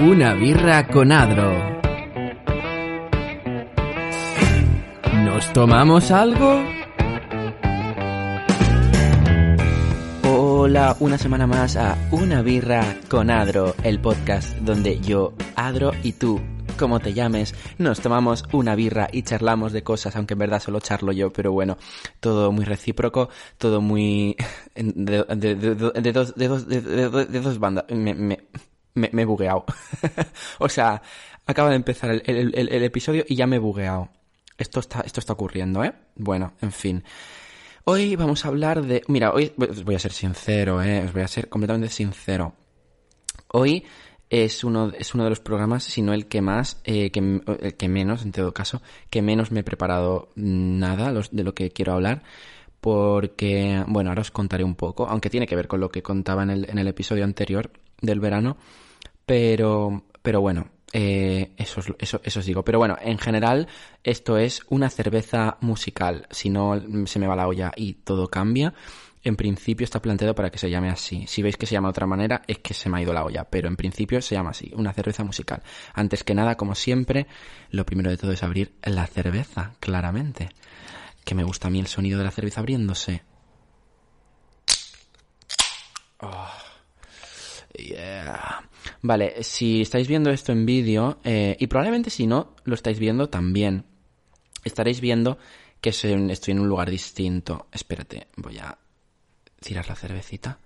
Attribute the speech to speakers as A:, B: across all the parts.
A: Una birra con Adro. ¿Nos tomamos algo? Hola, una semana más a Una birra con Adro, el podcast donde yo, Adro y tú, como te llames, nos tomamos una birra y charlamos de cosas, aunque en verdad solo charlo yo, pero bueno, todo muy recíproco, todo muy... de, dos bandas. Me, me, me, he bugueado. o sea, acaba de empezar el, episodio y ya me he bugueado. Esto está, esto está ocurriendo, ¿eh? Bueno, en fin. Hoy vamos a hablar de... Mira, hoy os voy a ser sincero, ¿eh? Os voy a ser completamente sincero. Hoy es uno, es uno de los programas, si no el que más, eh, que, el que menos, en todo caso, que menos me he preparado nada de lo que quiero hablar. Porque, bueno, ahora os contaré un poco, aunque tiene que ver con lo que contaba en el, en el episodio anterior del verano. Pero, pero bueno, eh, eso, eso, eso os digo. Pero bueno, en general, esto es una cerveza musical. Si no se me va la olla y todo cambia, en principio está planteado para que se llame así. Si veis que se llama de otra manera, es que se me ha ido la olla. Pero en principio se llama así, una cerveza musical. Antes que nada, como siempre, lo primero de todo es abrir la cerveza, claramente. Que me gusta a mí el sonido de la cerveza abriéndose. Oh. Yeah. Vale, si estáis viendo esto en vídeo, eh, y probablemente si no lo estáis viendo también, estaréis viendo que estoy en un lugar distinto. Espérate, voy a tirar la cervecita.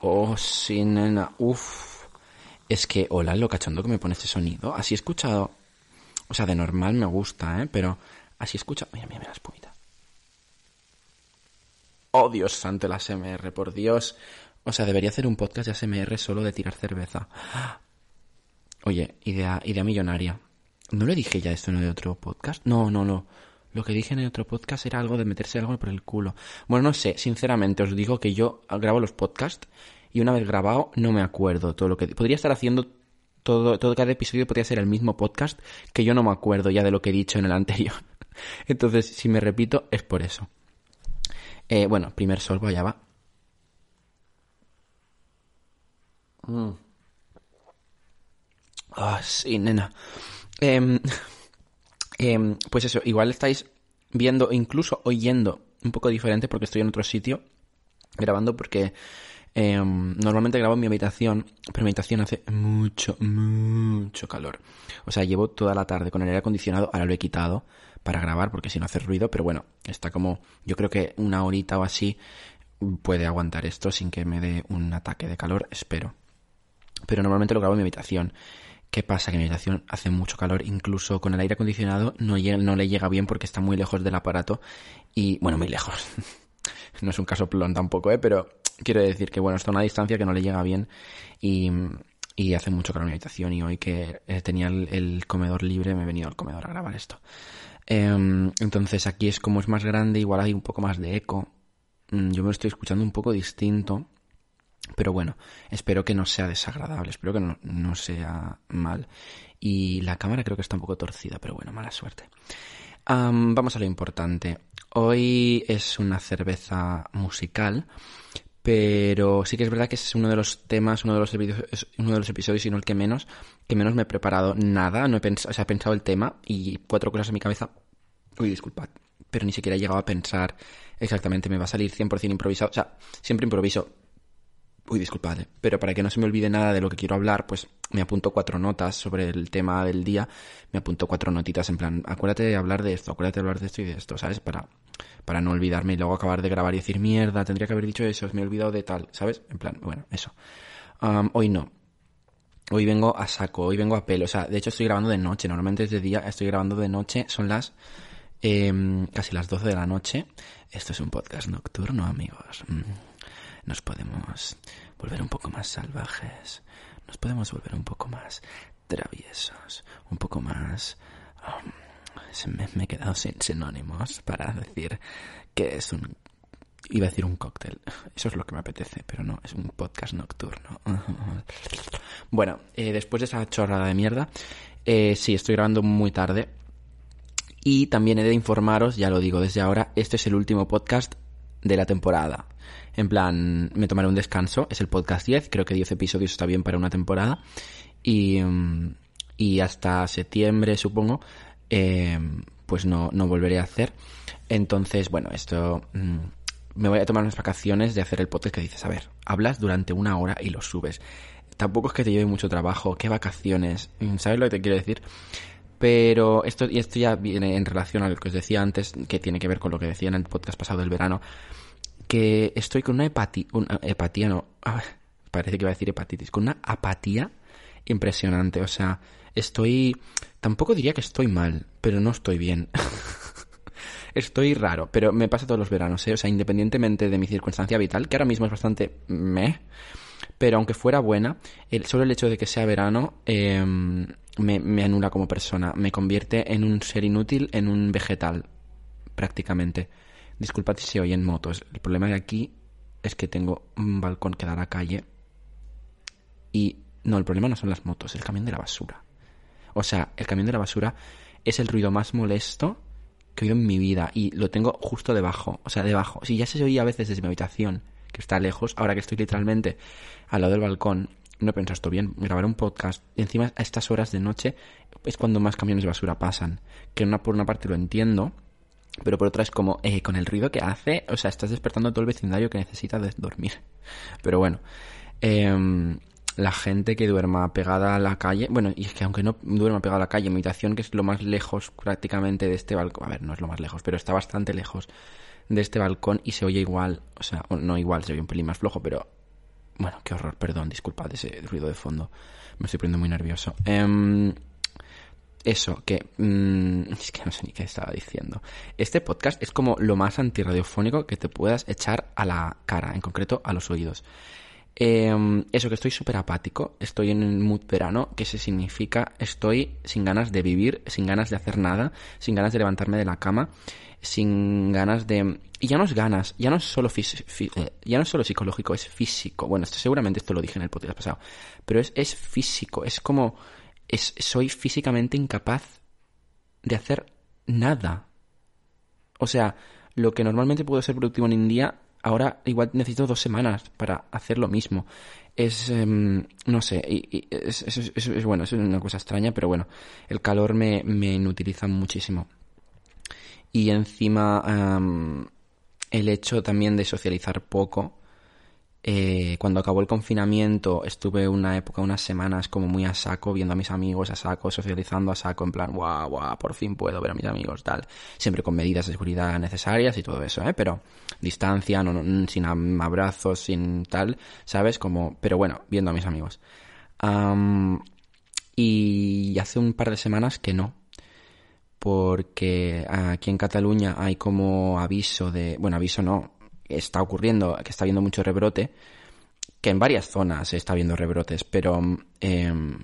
A: Oh, sí, nena. Uf. Es que, hola, lo cachondo que me pone este sonido. Así he escuchado. O sea, de normal me gusta, ¿eh? Pero así he escuchado. Mira, mira, mira la espumita. Oh, Dios santo, el ASMR, por Dios. O sea, debería hacer un podcast de ASMR solo de tirar cerveza. Oye, idea, idea millonaria. ¿No le dije ya esto en el otro podcast? No, no, no. Lo que dije en el otro podcast era algo de meterse algo por el culo. Bueno, no sé, sinceramente os digo que yo grabo los podcasts y una vez grabado no me acuerdo todo lo que... Podría estar haciendo todo, todo cada episodio podría ser el mismo podcast que yo no me acuerdo ya de lo que he dicho en el anterior. Entonces, si me repito, es por eso. Eh, bueno, primer sorbo, allá va. Mm. Ah, sí, nena. Eh, eh, pues eso, igual estáis viendo, incluso oyendo un poco diferente porque estoy en otro sitio grabando porque normalmente grabo en mi habitación, pero mi habitación hace mucho, mucho calor. O sea, llevo toda la tarde con el aire acondicionado, ahora lo he quitado para grabar porque si no hace ruido, pero bueno, está como, yo creo que una horita o así puede aguantar esto sin que me dé un ataque de calor, espero. Pero normalmente lo grabo en mi habitación. ¿Qué pasa? Que mi habitación hace mucho calor, incluso con el aire acondicionado no, no le llega bien porque está muy lejos del aparato y, bueno, muy lejos. no es un caso plon tampoco, ¿eh? Pero quiero decir que, bueno, está a una distancia que no le llega bien y, y hace mucho calor en mi habitación y hoy que eh, tenía el, el, comedor libre me he venido al comedor a grabar esto. Eh, entonces aquí es como es más grande, igual hay un poco más de eco. Mm, yo me lo estoy escuchando un poco distinto pero bueno, espero que no sea desagradable, espero que no, no, sea mal. Y la cámara creo que está un poco torcida, pero bueno, mala suerte. Vamos a lo importante. Hoy es una cerveza musical, pero sí que es verdad que es uno de los temas, uno de los, uno de los episodios, y no el que menos, que menos me he preparado nada, no he pensado, o sea, he pensado el tema y cuatro cosas en mi cabeza. Uy, disculpad, pero ni siquiera he llegado a pensar exactamente, me va a salir 100% improvisado, o sea, siempre improviso Uy, disculpad, pero para que no se me olvide nada de lo que quiero hablar, pues me apunto cuatro notas sobre el tema del día, me apunto cuatro notitas en plan, acuérdate de hablar de esto, acuérdate de hablar de esto y de esto, ¿sabes? Para, para no olvidarme y luego acabar de grabar y decir, mierda, tendría que haber dicho eso, me he olvidado de tal, ¿sabes? En plan, bueno, eso. Um, hoy no. Hoy vengo a saco, hoy vengo a pelo, o sea, de hecho estoy grabando de noche, normalmente es de día, estoy grabando de noche, son las eh, casi las 12 de la noche. Esto es un podcast nocturno, amigos. Mm nos podemos volver un poco más salvajes, nos podemos volver un poco más traviesos, un poco más... Um, me, he quedado sin sinónimos para decir que es un... Iba a decir un cóctel. Eso es lo que me apetece, pero no, es un podcast nocturno. bueno, eh, después de esa chorrada de mierda, eh, sí, estoy grabando muy tarde. Y también he de informaros, ya lo digo desde ahora, este es el último podcast de la temporada. En plan, me tomaré un descanso, es el podcast 10, creo que 10 episodios está bien para una temporada. Y, mm, y hasta septiembre, supongo, eh, pues no, no volveré a hacer. Entonces, bueno, esto... Mm, me voy a tomar unas vacaciones de hacer el podcast que dices, a ver, hablas durante una hora y lo subes. Tampoco es que te lleve mucho trabajo, qué vacaciones, mm, ¿sabes lo que te quiero decir? Pero esto, y esto ya viene en relación a lo que os decía antes, que tiene que ver con lo que decía en el podcast pasado del verano, que estoy con una hepatía, una no, parece que iba a decir hepatitis, con una apatía impresionante. O sea, estoy, tampoco diría que estoy mal, pero no estoy bien. estoy raro, pero me pasa todos los veranos, ¿eh? O sea, independientemente de mi circunstancia vital, que ahora mismo es bastante meh, pero aunque fuera buena, el, solo el hecho de que sea verano eh, me, me anula como persona, me convierte en un ser inútil, en un vegetal, prácticamente. Disculpad si se oyen motos. El problema de aquí es que tengo un balcón que da a la calle. Y no, el problema no son las motos, el camión de la basura. O sea, el camión de la basura es el ruido más molesto que he oído en mi vida. Y lo tengo justo debajo. O sea, debajo. Si ya se oía a veces desde mi habitación, que está lejos, ahora que estoy literalmente al lado del balcón, no pensado esto bien, grabar un podcast. Y encima a estas horas de noche es cuando más camiones de basura pasan. Que una, por una parte lo entiendo pero por otra es como, eh, con el ruido que hace, o sea, estás despertando todo el vecindario que necesita de dormir. Pero bueno, eh, la gente que duerma pegada a la calle, bueno, y es que aunque no duerma pegada a la calle, mi habitación, que es lo más lejos prácticamente de este balcón, a ver, no es lo más lejos, pero está bastante lejos de este balcón y se oye igual, o sea, no igual, se oye un pelín más flojo, pero bueno, qué horror, perdón, disculpad ese ruido de fondo, me estoy poniendo muy nervioso. Eh, eso, que... Mm, es que no sé ni qué estaba diciendo. Este podcast es como lo más antirradiofónico que te puedas echar a la cara, en concreto a los oídos. Em, eso, que estoy súper apático, estoy en el mood verano, que se significa estoy sin ganas de vivir, sin ganas de hacer nada, sin ganas de levantarme de la cama, sin ganas de... Y ya no es ganas, ya no es solo, eh, ya no es solo psicológico, es físico. Bueno, seguramente esto lo dije en el podcast pasado, pero es, es físico, es como soy físicamente incapaz de hacer nada. O sea, lo que normalmente puedo ser productivo en un día, ahora igual necesito dos semanas para hacer lo mismo. Es, em, no sé, y, es, es, bueno, es una cosa extraña, pero bueno, el calor me, me inutiliza muchísimo. Y encima, em, el hecho también de socializar poco, eh, cuando acabó el confinamiento estuve una época, unas semanas como muy a saco, viendo a mis amigos a saco, socializando a saco, en plan, guau, guau, por fin puedo ver a mis amigos, tal. Siempre con medidas de seguridad necesarias y todo eso, ¿eh? Pero distancia, no, sin abrazos, sin tal, ¿sabes? Como, pero bueno, viendo a mis amigos. y hace un par de semanas que no, porque aquí en Cataluña hay como aviso de, bueno, aviso no, está ocurriendo, que está habiendo mucho rebrote, que en varias zonas está habiendo rebrotes, pero em,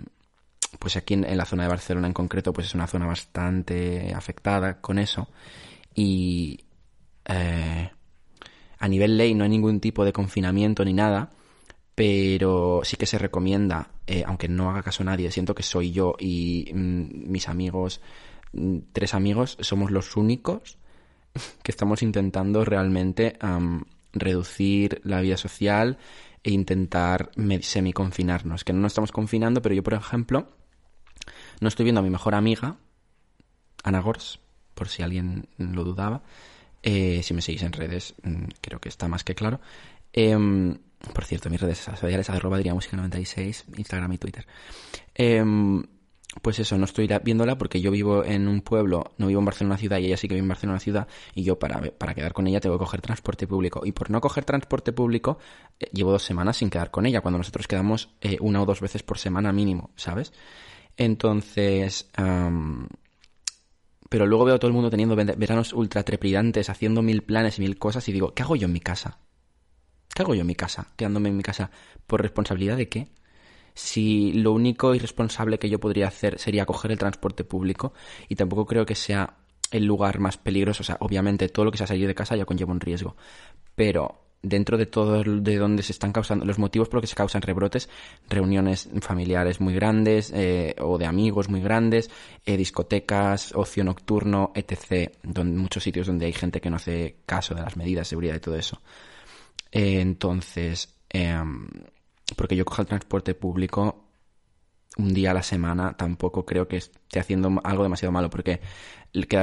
A: pues aquí en, la zona de Barcelona en concreto, pues es una zona bastante afectada con eso. Y eh, a nivel ley no hay ningún tipo de confinamiento ni nada, pero sí que se recomienda, eh, aunque no haga caso nadie, siento que soy yo y mm, mis amigos, mm, tres amigos, somos los únicos que estamos intentando realmente reducir la vida social e intentar semi-confinarnos. Que no nos estamos confinando, pero yo, por ejemplo, no estoy viendo a mi mejor amiga, Ana Gors, por si alguien lo dudaba. Eh, si me seguís en redes, mm, creo que está más que claro. Em, por cierto, mis redes sociales, arroba diría música 96, Instagram y Twitter. Em, pues eso, no estoy viéndola porque yo vivo en un pueblo, no vivo en Barcelona ciudad y ella sí que vive en Barcelona ciudad y yo para, para quedar con ella tengo que coger transporte público. Y por no coger transporte público eh, llevo dos semanas sin quedar con ella, cuando nosotros quedamos eh, una o dos veces por semana mínimo, ¿sabes? Entonces... pero luego veo a todo el mundo teniendo veranos ultra trepidantes, haciendo mil planes y mil cosas y digo, ¿qué hago yo en mi casa? ¿qué hago yo en mi casa? Quedándome en mi casa. ¿Por responsabilidad de qué? Si lo único irresponsable que yo podría hacer sería coger el transporte público y tampoco creo que sea el lugar más peligroso. O sea, obviamente todo lo que sea salir de casa ya conlleva un riesgo. Pero dentro de todo de donde se están causando los motivos por los que se causan rebrotes, reuniones familiares muy grandes eh, o de amigos muy grandes, eh, discotecas, ocio nocturno, etc. Donde, muchos sitios donde hay gente que no hace caso de las medidas de seguridad y todo eso. Eh, entonces, em, porque yo cojo el transporte público un día a la semana, tampoco creo que esté haciendo algo demasiado malo, porque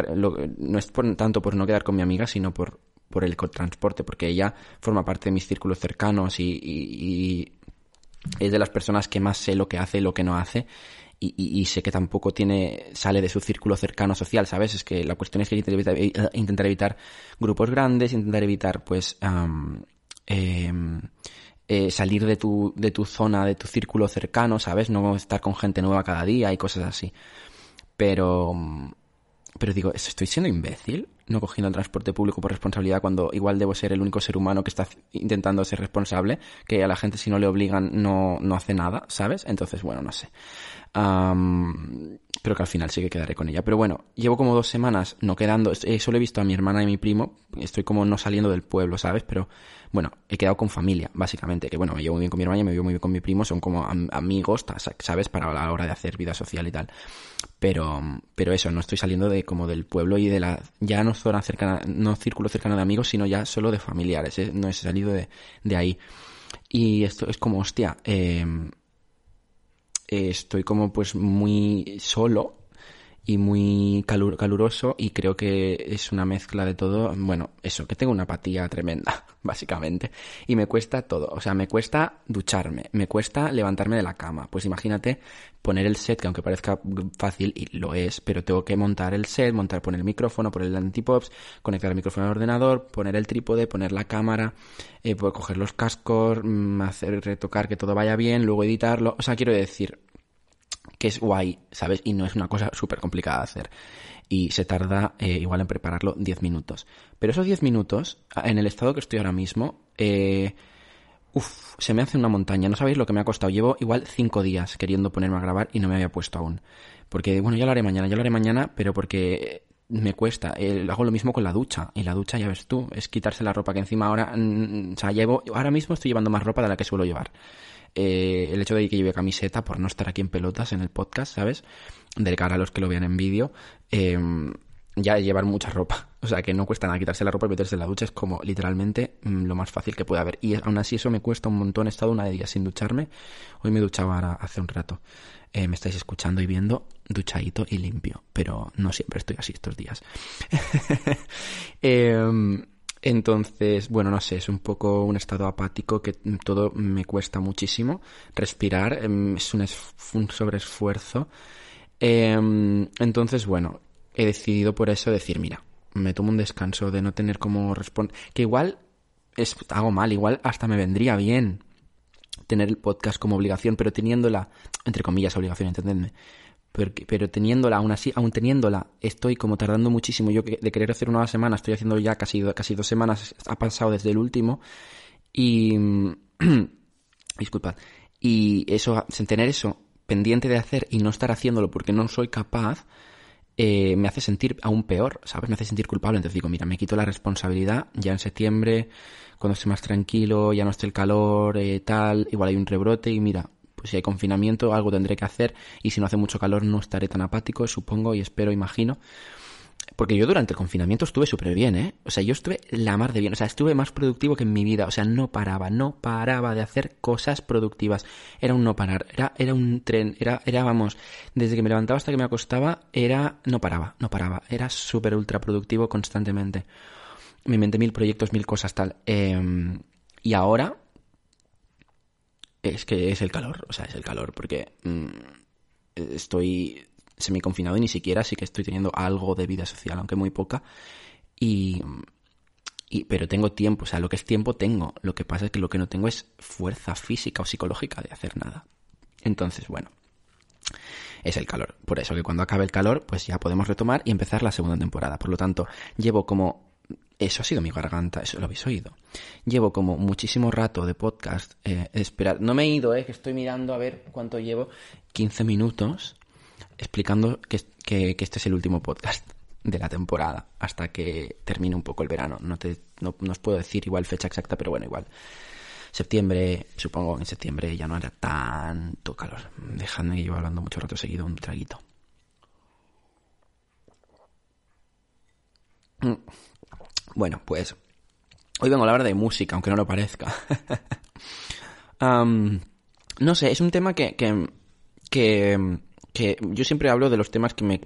A: no es por, tanto por no quedar con mi amiga, sino por por el transporte, porque ella forma parte de mis círculos cercanos y, es de las personas que más sé lo que hace y lo que no hace. Y, sé que tampoco tiene sale de su círculo cercano social, ¿sabes? Es que la cuestión es que intentar evitar, eh, intentar evitar grupos grandes, intentar evitar, pues, em, salir de tu, de tu zona, de tu círculo cercano, ¿sabes? No estar con gente nueva cada día y cosas así. Pero, pero digo, ¿estoy siendo imbécil? No cogiendo el transporte público por responsabilidad cuando igual debo ser el único ser humano que está intentando ser responsable, que a la gente si no le obligan no, no hace nada, ¿sabes? Entonces, bueno, no sé. Creo que al final sí que quedaré con ella. Pero bueno, llevo como dos semanas no quedando. Eh, solo he visto a mi hermana y mi primo. Estoy como no saliendo del pueblo, ¿sabes? Pero bueno, he quedado con familia, básicamente. Que bueno, me llevo muy bien con mi hermana y me llevo muy bien con mi primo. Son como amigos, ¿sabes? Para la hora de hacer vida social y tal. Pero, pero eso, no estoy saliendo de como del pueblo y de la, ya no zona cercana, no círculo cercano de amigos, sino ya solo de familiares, ¿eh? no he salido de, de, ahí. Y esto es como, hostia, eh, estoy como pues muy solo y muy caluroso y creo que es una mezcla de todo. Bueno, eso, que tengo una apatía tremenda, básicamente. Y me cuesta todo. O sea, me cuesta ducharme, me cuesta levantarme de la cama. Pues imagínate poner el set, que aunque parezca fácil, y lo es, pero tengo que montar el set, montar, poner el micrófono, poner el antipops, conectar el micrófono al ordenador, poner el trípode, poner la cámara, eh, coger los cascos, mm, hacer retocar que todo vaya bien, luego editarlo. O sea, quiero decir, que es guay, ¿sabes? Y no es una cosa súper complicada de hacer. Y se tarda eh, igual en prepararlo 10 minutos. Pero esos 10 minutos, en el estado que estoy ahora mismo, eh, Uf, se me hace una montaña. No sabéis lo que me ha costado. Llevo igual 5 días queriendo ponerme a grabar y no me había puesto aún. Porque, bueno, ya lo haré mañana, ya lo haré mañana, pero porque me cuesta. hago lo mismo con la ducha. Y la ducha, ya ves tú, es quitarse la ropa que encima ahora. Mm, o sea, llevo. Ahora mismo estoy llevando más ropa de la que suelo llevar. Eh, el hecho de que lleve camiseta por no estar aquí en pelotas en el podcast, ¿sabes? De cara a los que lo vean en vídeo, eh, ya llevar mucha ropa. O sea, que no cuesta nada quitarse la ropa y meterse en la ducha. Es como literalmente mm, lo más fácil que puede haber. Y aún así eso me cuesta un montón. He estado una de días sin ducharme. Hoy me ahora hace un rato. Eh, me estáis escuchando y viendo duchadito y limpio. Pero no siempre estoy así estos días. eh, entonces, bueno, no sé, es un poco un estado apático que todo me cuesta muchísimo. Respirar em, es un, un sobreesfuerzo. Em, entonces, bueno, he decidido por eso decir, mira, me tomo un descanso de no tener como responder. Que igual es, hago mal, igual hasta me vendría bien tener el podcast como obligación, pero teniéndola, entre comillas, obligación, entendedme, pero teniéndola, aún así, aún teniéndola, estoy como tardando muchísimo. Yo de querer hacer una semana, estoy haciendo ya casi, casi dos semanas, ha pasado desde el último. Y. disculpad. Y eso, sin tener eso pendiente de hacer y no estar haciéndolo porque no soy capaz, eh, me hace sentir aún peor, ¿sabes? Me hace sentir culpable. Entonces digo, mira, me quito la responsabilidad ya en septiembre, cuando esté más tranquilo, ya no esté el calor, eh, tal, igual hay un rebrote y mira, pues si hay confinamiento algo tendré que hacer y si no hace mucho calor no estaré tan apático, supongo y espero, imagino. Porque yo durante el confinamiento estuve súper bien, ¿eh? O sea, yo estuve la mar de bien. O sea, estuve más productivo que en mi vida. O sea, no paraba, no paraba de hacer cosas productivas. Era un no parar. Era, era un tren. Era, era, vamos, desde que me levantaba hasta que me acostaba, era, no paraba, no paraba. Era súper ultra productivo constantemente. Me inventé mil proyectos, mil cosas, tal. Em, y ahora, es que es el calor, o sea, es el calor, porque mm, estoy semi-confinado y ni siquiera sí que estoy teniendo algo de vida social, aunque muy poca. Y, y, pero tengo tiempo, o sea, lo que es tiempo tengo. Lo que pasa es que lo que no tengo es fuerza física o psicológica de hacer nada. Entonces, bueno, es el calor. Por eso que cuando acabe el calor, pues ya podemos retomar y empezar la segunda temporada. Por lo tanto, llevo como eso ha sido mi garganta, eso lo habéis oído. Llevo como muchísimo rato de podcast eh. No me he ido, eh, que estoy mirando a ver cuánto llevo. 15 minutos explicando que, que, este es el último podcast de la temporada hasta que termine un poco el verano. No, te, no, os puedo decir igual fecha exacta, pero bueno, igual. Septiembre, supongo en septiembre ya no hará tanto calor. Dejadme que llevo hablando mucho rato seguido un traguito. Mm. Bueno, pues hoy vengo a hablar de música, aunque no lo parezca. no sé, es un tema que, que, que, yo siempre hablo de los temas que me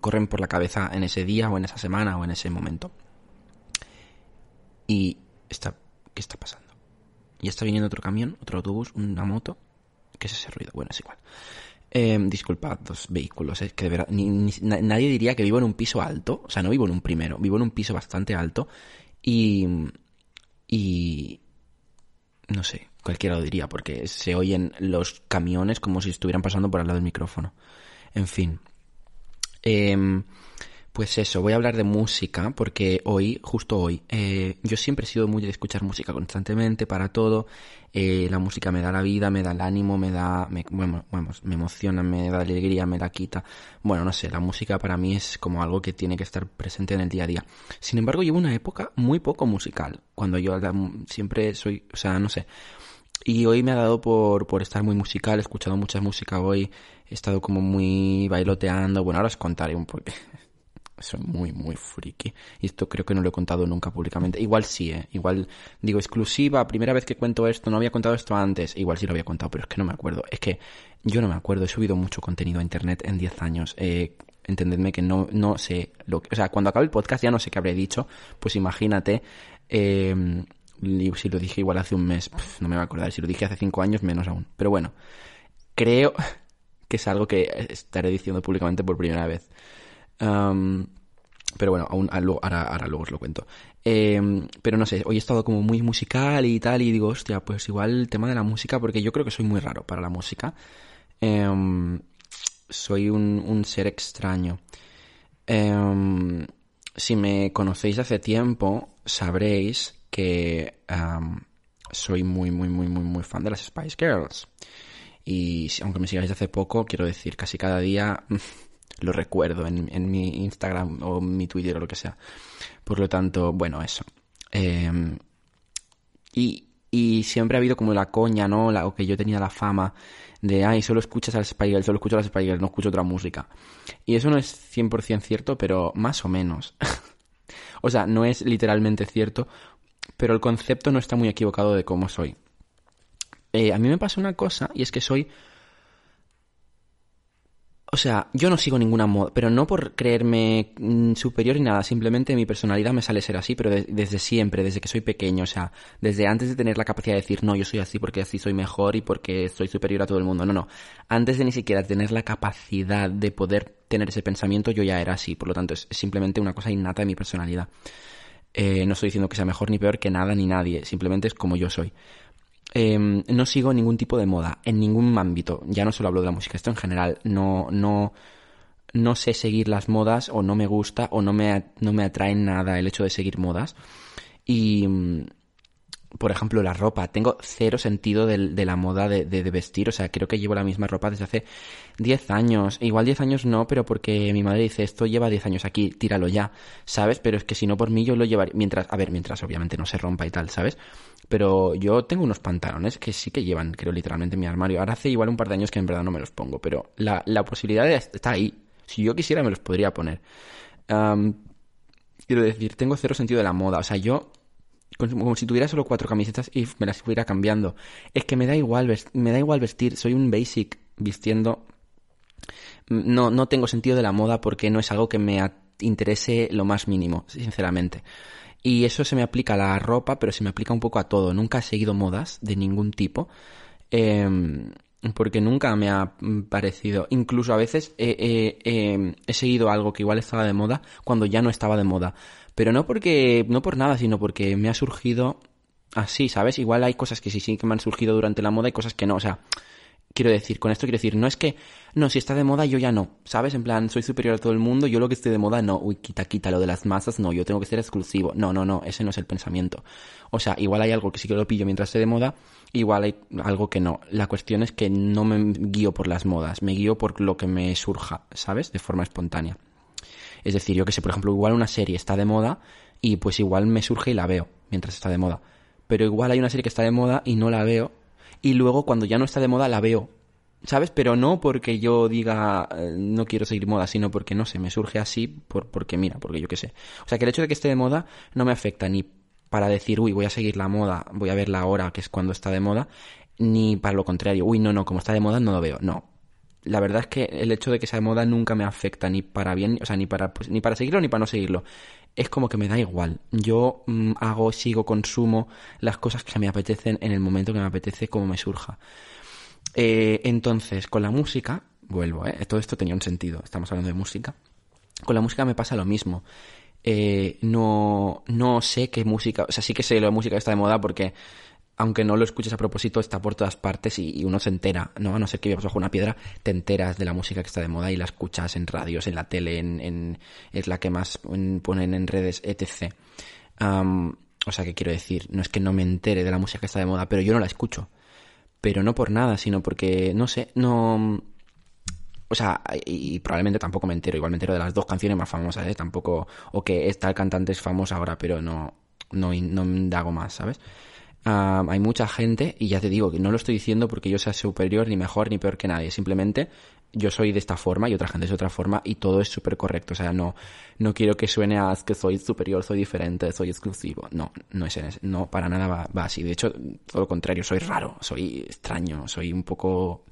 A: corren por la cabeza en ese día o en esa semana o en ese momento. Y está, ¿qué está pasando? Y está viniendo otro camión, otro autobús, una moto. ¿Qué es ese ruido? Bueno, es igual. Eh, disculpad, dos vehículos, es que de verdad, nadie diría que vivo en un piso alto, o sea, no vivo en un primero, vivo en un piso bastante alto y... y... no sé, cualquiera lo diría, porque se oyen los camiones como si estuvieran pasando por al lado del micrófono. En fin. Eh, pues eso, voy a hablar de música porque hoy, justo hoy, eh, yo siempre he sido muy de escuchar música constantemente para todo. Eh, la música me da la vida, me da el ánimo, me da, me, bueno, me emociona, me da alegría, me la quita. Bueno, no sé, la música para mí es como algo que tiene que estar presente en el día a día. Sin embargo, llevo una época muy poco musical, cuando yo siempre soy, o sea, no sé. Y hoy me ha dado por, por estar muy musical, he escuchado mucha música hoy, he estado como muy bailoteando. Bueno, ahora os contaré un poco soy muy, muy friki. Y esto creo que no lo he contado nunca públicamente. Igual sí, ¿eh? Igual digo exclusiva, primera vez que cuento esto, no había contado esto antes. Igual sí lo había contado, pero es que no me acuerdo. Es que yo no me acuerdo, he subido mucho contenido a internet en 10 años. Eh, entendedme que no, no sé lo que... O sea, cuando acabe el podcast ya no sé qué habré dicho. Pues imagínate... Eh, si lo dije igual hace un mes, no me voy a acordar. Si lo dije hace 5 años, menos aún. Pero bueno, creo que es algo que estaré diciendo públicamente por primera vez pero bueno, aún, ahora, luego os lo cuento. Em, pero no sé, hoy he estado como muy musical y tal, y digo, hostia, pues igual el tema de la música, porque yo creo que soy muy raro para la música. Em, soy un, ser extraño. Em, si me conocéis hace tiempo, sabréis que soy muy, muy, muy, muy, muy fan de las Spice Girls. Y aunque me sigáis hace poco, quiero decir, casi cada día lo recuerdo en, en, mi Instagram o mi Twitter o lo que sea. Por lo tanto, bueno, eso. Em, y, y siempre ha habido como la coña, ¿no? O que yo tenía la fama de, ay, solo escuchas al Spiegel, solo escucho a las Spiegel, no escucho otra música. Y eso no es 100% cierto, pero más o menos. o sea, no es literalmente cierto, pero el concepto no está muy equivocado de cómo soy. Eh, a mí me pasa una cosa, y es que soy o sea, yo no sigo ninguna moda, pero no por creerme mm, superior ni nada, simplemente mi personalidad me sale ser así, pero desde siempre, desde que soy pequeño, o sea, desde antes de tener la capacidad de decir, no, yo soy así porque así soy mejor y porque soy superior a todo el mundo, no, no, antes de ni siquiera tener la capacidad de poder tener ese pensamiento, yo ya era así, por lo tanto es simplemente una cosa innata de mi personalidad. Eh, no estoy diciendo que sea mejor ni peor que nada ni nadie, simplemente es como yo soy. Em, no sigo ningún tipo de moda, en ningún ámbito. Ya no solo hablo de la música, esto en general. No, no, no sé seguir las modas, o no me gusta, o no me, no me atrae nada el hecho de seguir modas. Y, por ejemplo, la ropa. Tengo cero sentido de, la moda de, de, vestir. O sea, creo que llevo la misma ropa desde hace 10 años. Igual 10 años no, pero porque mi madre dice, esto lleva 10 años aquí, tíralo ya, ¿sabes? Pero es que si no por mí yo lo llevaría, mientras, a ver, mientras obviamente no se rompa y tal, ¿sabes? Pero yo tengo unos pantalones que sí que llevan, creo, literalmente en mi armario. Ahora hace igual un par de años que en verdad no me los pongo, pero la, la posibilidad está ahí. Si yo quisiera me los podría poner. quiero decir, tengo cero sentido de la moda. O sea, yo como si tuviera solo cuatro camisetas y me las fuera cambiando. Es que me da igual, me da igual vestir, soy un basic vistiendo. No, no tengo sentido de la moda porque no es algo que me interese lo más mínimo, sinceramente. Y eso se me aplica a la ropa, pero se me aplica un poco a todo. Nunca he seguido modas de ningún tipo. Em, porque nunca me ha parecido. Incluso a veces he seguido algo que igual estaba de moda cuando ya no estaba de moda. Pero no porque, no por nada, sino porque me ha surgido así, ¿sabes? Igual hay cosas que sí, sí que me han surgido durante la moda y cosas que no. O sea, Quiero decir, con esto quiero decir, no es que, no, si está de moda yo ya no, ¿sabes? En plan, soy superior a todo el mundo, yo lo que esté de moda no, uy, quita, quita, lo de las masas no, yo tengo que ser exclusivo. No, no, no, ese no es el pensamiento. O sea, igual hay algo que sí que lo pillo mientras esté de moda, igual hay algo que no. La cuestión es que no me guío por las modas, me guío por lo que me surja, ¿sabes? De forma espontánea. Es decir, yo que sé, por ejemplo, igual una serie está de moda y pues igual me surge y la veo mientras está de moda. Pero igual hay una serie que está de moda y no la veo y luego cuando ya no está de moda la veo. ¿Sabes? Pero no porque yo diga eh, no quiero seguir moda, sino porque no sé, me surge así por, porque mira, porque yo qué sé. O sea que el hecho de que esté de moda no me afecta ni para decir, uy, voy a seguir la moda, voy a ver la hora que es cuando está de moda, ni para lo contrario, uy, no, no, como está de moda no lo veo. No. La verdad es que el hecho de que sea de moda nunca me afecta ni para bien, o sea, ni para, pues, ni para seguirlo ni para no seguirlo. Es como que me da igual. Yo mm, hago, sigo, consumo las cosas que me apetecen en el momento que me apetece, como me surja. Eh, entonces, con la música, vuelvo, ¿eh? Todo esto tenía un sentido, estamos hablando de música. Con la música me pasa lo mismo. Eh, no, no sé qué música, o sea, sí que sé la música está de moda porque aunque no lo escuches a propósito, está por todas partes y, uno se entera, ¿no? A no ser que vivas bajo una piedra, te enteras de la música que está de moda y la escuchas en radios, en la tele, en, es la que más ponen en redes, etc. o sea, ¿qué quiero decir? No es que no me entere de la música que está de moda, pero yo no la escucho. Pero no por nada, sino porque, no sé, no... O sea, y, probablemente tampoco me entero, igual me entero de las dos canciones más famosas, ¿eh? Tampoco, o que esta cantante es famosa ahora, pero no, no, no hago más, ¿sabes? Hay mucha gente, y ya te digo que no lo estoy diciendo porque yo sea superior, ni mejor, ni peor que nadie. Simplemente yo soy de esta forma y otra gente es de otra forma y todo es súper correcto. O sea, no, no quiero que suene a que soy superior, soy diferente, soy exclusivo. No, no es no, para nada va, va así. De hecho, todo lo contrario, soy raro, soy extraño, soy un poco...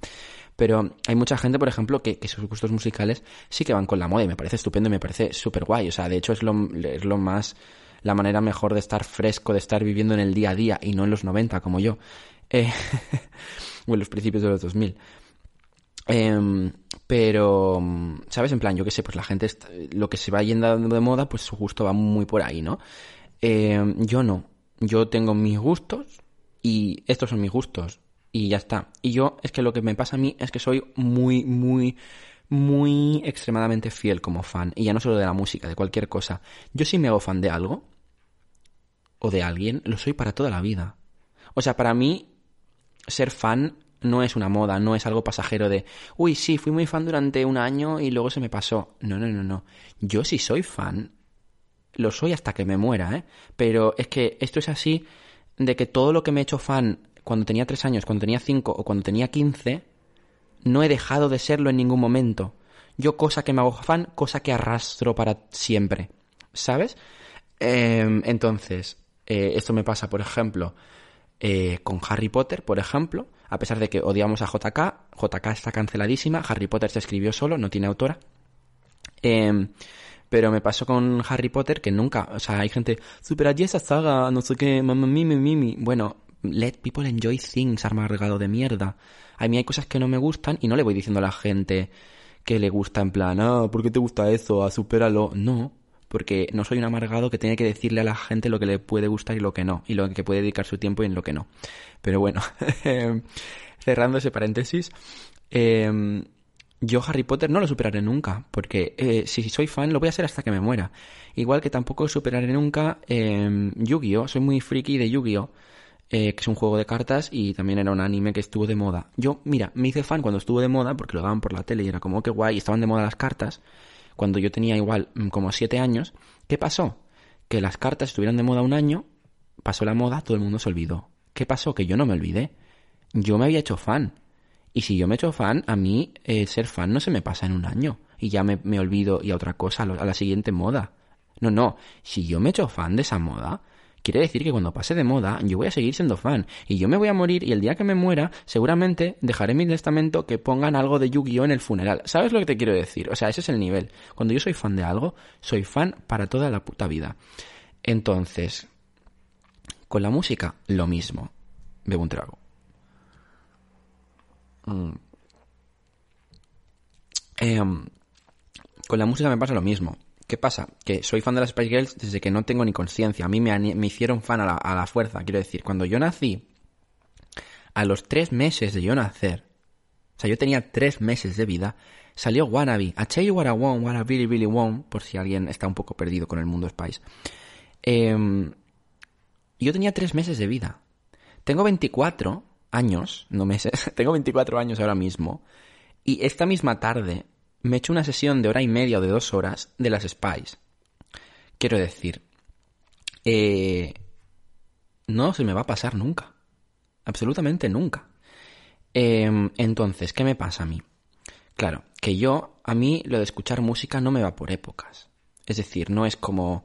A: Pero hay mucha gente, por ejemplo, que, que, sus gustos musicales sí que van con la moda y me parece estupendo y me parece súper guay. O sea, de hecho es lo, es lo más la manera mejor de estar fresco, de estar viviendo en el día a día y no en los 90 como yo. Eh, o en los principios de los 2000. Em, pero, ¿sabes? En plan, yo qué sé, pues la gente, lo que se va yendo de moda, pues su gusto va muy por ahí, ¿no? Em, yo no. Yo tengo mis gustos y estos son mis gustos y ya está. Y yo, es que lo que me pasa a mí es que soy muy, muy, muy extremadamente fiel como fan. Y ya no solo de la música, de cualquier cosa. Yo si me hago fan de algo, o de alguien, lo soy para toda la vida. O sea, para mí, ser fan no es una moda, no es algo pasajero de, uy, sí, fui muy fan durante un año y luego se me pasó. No, no, no, no. Yo si soy fan, lo soy hasta que me muera, ¿eh? Pero es que esto es así de que todo lo que me he hecho fan cuando tenía tres años, cuando tenía cinco o cuando tenía quince, no he dejado de serlo en ningún momento. Yo cosa que me hago fan, cosa que arrastro para siempre. ¿Sabes? Em, entonces, eh, esto me pasa, por ejemplo, eh, con Harry Potter, por ejemplo, a pesar de que odiamos a JK, JK está canceladísima, Harry Potter se escribió solo, no tiene autora. Em, pero me pasó con Harry Potter que nunca, o sea, hay gente, super allí esa saga, no sé qué, mimi, mimi. Bueno, let people enjoy things, amargado de mierda. A mí hay cosas que no me gustan y no le voy diciendo a la gente que le gusta en plan, ah, ¿por qué te gusta eso? Ah, supéralo. No, porque no soy un amargado que tiene que decirle a la gente lo que le puede gustar y lo que no, y lo que puede dedicar su tiempo y en lo que no. Pero bueno, cerrando ese paréntesis, em, yo Harry Potter no lo superaré nunca, porque eh, si soy fan lo voy a hacer hasta que me muera. Igual que tampoco superaré nunca eh, Yu-Gi-Oh! Soy muy friki de Yu-Gi-Oh! Eh, que es un juego de cartas y también era un anime que estuvo de moda. Yo, mira, me hice fan cuando estuvo de moda porque lo daban por la tele y era como, que guay, estaban de moda las cartas cuando yo tenía igual mm, como siete años, ¿qué pasó? Que las cartas estuvieron de moda un año, pasó la moda, todo el mundo se olvidó. ¿Qué pasó? Que yo no me olvidé. Yo me había hecho fan. Y si yo me he hecho fan, a mí eh, ser fan no se me pasa en un año. Y ya me, me olvido y a otra cosa, a la siguiente moda. No, no. Si yo me he hecho fan de esa moda, quiere decir que cuando pase de moda yo voy a seguir siendo fan y yo me voy a morir y el día que me muera seguramente dejaré mi testamento que pongan algo de Yu-Gi-Oh en el funeral. ¿Sabes lo que te quiero decir? O sea, ese es el nivel. Cuando yo soy fan de algo, soy fan para toda la puta vida. Entonces, con la música, lo mismo. Bebo un trago. Mm. Em, con la música me pasa lo mismo. ¿Qué pasa? Que soy fan de las Spice Girls desde que no tengo ni conciencia. A mí me, hicieron fan a la, a la fuerza. Quiero decir, cuando yo nací, a los tres meses de yo nacer, O sea, yo tenía tres meses de vida. Salió Wannabe. I tell you what I want, what I really, really want. Por si alguien está un poco perdido con el mundo Spice. Em, yo tenía tres meses de vida. Tengo 24 años, no meses. Tengo 24 años ahora mismo. Y esta misma tarde me he hecho una sesión de hora y media o de dos horas de las Spice. Quiero decir, eh, no se me va a pasar nunca. Absolutamente nunca. Em, entonces, ¿qué me pasa a mí? Claro, que yo, a mí lo de escuchar música no me va por épocas. Es decir, no es como,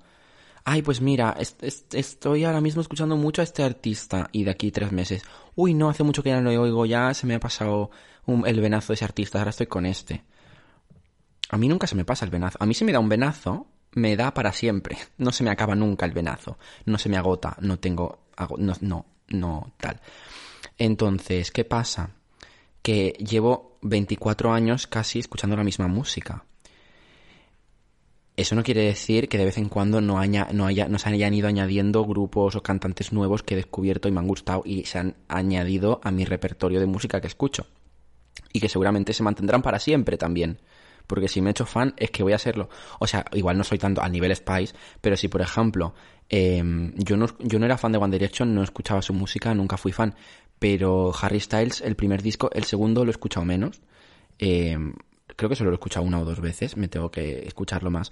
A: ay, pues mira, estoy ahora mismo escuchando mucho a este artista y de aquí tres meses, uy, no, hace mucho que ya no lo oigo, ya se me ha pasado el venazo de ese artista, ahora estoy con este. A mí nunca se me pasa el venazo. A mí si me da un venazo, me da para siempre. No se me acaba nunca el venazo. No se me agota. No tengo... No, no, no tal. Entonces, ¿qué pasa? Que llevo 24 años casi escuchando la misma música. Eso no quiere decir que de vez en cuando no, haya, no, haya, no se hayan ido añadiendo grupos o cantantes nuevos que he descubierto y me han gustado y se han añadido a mi repertorio de música que escucho. Y que seguramente se mantendrán para siempre también porque si me he hecho fan es que voy a serlo. O sea, igual no soy tanto al nivel Spice, pero si por ejemplo em, yo, no, yo no era fan de One Direction, no escuchaba su música, nunca fui fan, pero Harry Styles, el primer disco, el segundo lo he escuchado menos. Em, creo que solo lo he escuchado una o dos veces, me tengo que escucharlo más.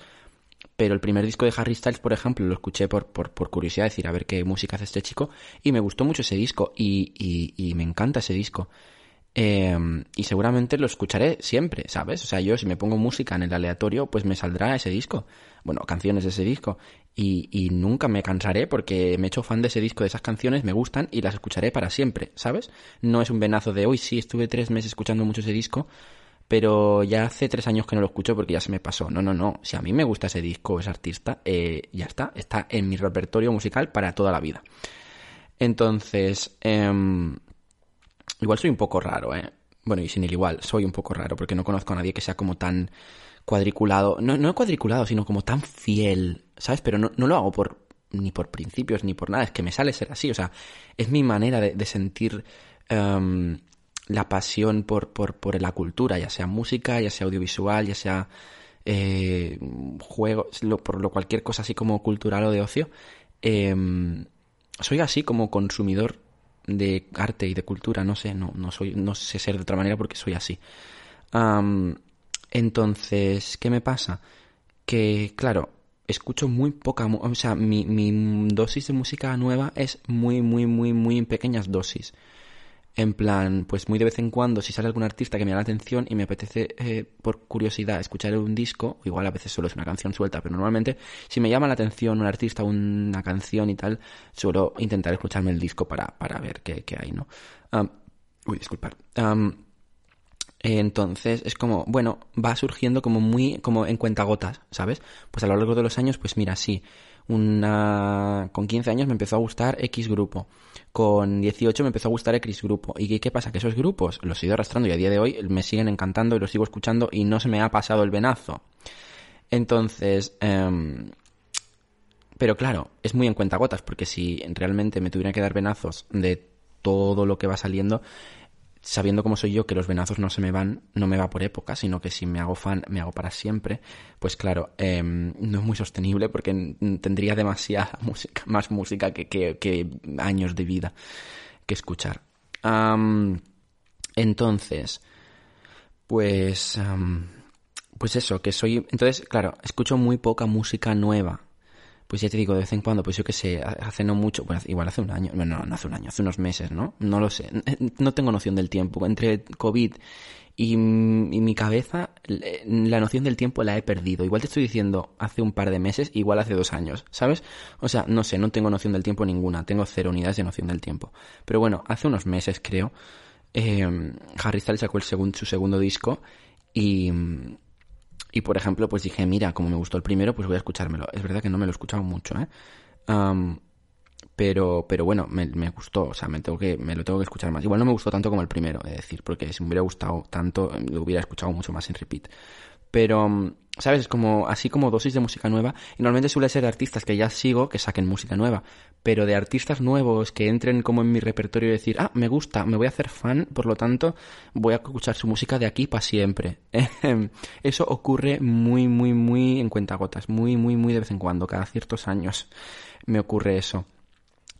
A: Pero el primer disco de Harry Styles, por ejemplo, lo escuché por, por, por curiosidad, decir, a ver qué música hace este chico, y me gustó mucho ese disco, y, y, y me encanta ese disco. Em, y seguramente lo escucharé siempre, ¿sabes? O sea, yo si me pongo música en el aleatorio, pues me saldrá ese disco. Bueno, canciones de ese disco. Y, y nunca me cansaré porque me he hecho fan de ese disco, de esas canciones, me gustan y las escucharé para siempre, ¿sabes? No es un venazo de hoy, sí, estuve tres meses escuchando mucho ese disco, pero ya hace tres años que no lo escucho porque ya se me pasó. No, no, no. Si a mí me gusta ese disco ese artista, eh, ya está. Está en mi repertorio musical para toda la vida. Entonces, eh, Igual soy un poco raro, ¿eh? Bueno, y sin el igual, soy un poco raro porque no conozco a nadie que sea como tan cuadriculado. No, no cuadriculado, sino como tan fiel, ¿sabes? Pero no, no lo hago por ni por principios ni por nada, es que me sale ser así. O sea, es mi manera de, sentir em, la pasión por, por, por la cultura, ya sea música, ya sea audiovisual, ya sea eh, juegos, por lo cualquier cosa así como cultural o de ocio. Em, soy así como consumidor de arte y de cultura, no sé, no, no soy, no sé ser de otra manera porque soy así. entonces, ¿qué me pasa? Que, claro, escucho muy poca, o sea, mi, mi dosis de música nueva es muy, muy, muy, muy en pequeñas dosis. En plan, pues muy de vez en cuando, si sale algún artista que me da la atención y me apetece eh, por curiosidad escuchar un disco, igual a veces solo es una canción suelta, pero normalmente si me llama la atención un artista, una canción y tal, suelo intentar escucharme el disco para, para ver qué, qué hay, ¿no? uy, disculpad. entonces es como, bueno, va surgiendo como muy, como en cuentagotas, ¿sabes? Pues a lo largo de los años, pues mira, sí, una, con 15 años me empezó a gustar X grupo. Con 18 me empezó a gustar X grupo. ¿Y qué, pasa? Que esos grupos los he ido arrastrando y a día de hoy me siguen encantando y los sigo escuchando y no se me ha pasado el venazo. Entonces, em, pero claro, es muy en cuentagotas porque si realmente me tuviera que dar venazos de todo lo que va saliendo, sabiendo cómo soy yo, que los venazos no se me van, no me va por época, sino que si me hago fan, me hago para siempre, pues claro, em, no es muy sostenible porque tendría demasiada música, más música que, que, años de vida que escuchar. entonces, pues, pues eso, que soy, entonces, claro, escucho muy poca música nueva pues ya te digo, de vez en cuando, pues yo que sé, hace no mucho, bueno, igual hace un año, bueno, no hace un año, hace unos meses, ¿no? No lo sé, no tengo noción del tiempo. Entre COVID y, mi cabeza, la noción del tiempo la he perdido. Igual te estoy diciendo hace un par de meses, igual hace dos años, ¿sabes? O sea, no sé, no tengo noción del tiempo ninguna, tengo cero unidades de noción del tiempo. Pero bueno, hace unos meses creo, eh, Harry Styles sacó el segundo, su segundo disco y y por ejemplo, pues dije, mira, como me gustó el primero, pues voy a escuchármelo. Es verdad que no me lo he escuchado mucho, ¿eh? pero, pero bueno, me, gustó, o sea, me, tengo que, me lo tengo que escuchar más. Igual no me gustó tanto como el primero, es decir, porque si me hubiera gustado tanto, lo hubiera escuchado mucho más en repeat. Pero mm, ¿sabes? Es como, así como dosis de música nueva. Y normalmente suele ser de artistas que ya sigo que saquen música nueva. Pero de artistas nuevos que entren como en mi repertorio y decir, ah, me gusta, me voy a hacer fan, por lo tanto, voy a escuchar su música de aquí para siempre. Eso ocurre muy, muy, muy en cuentagotas. Muy, muy, muy de vez en cuando. Cada ciertos años me ocurre eso.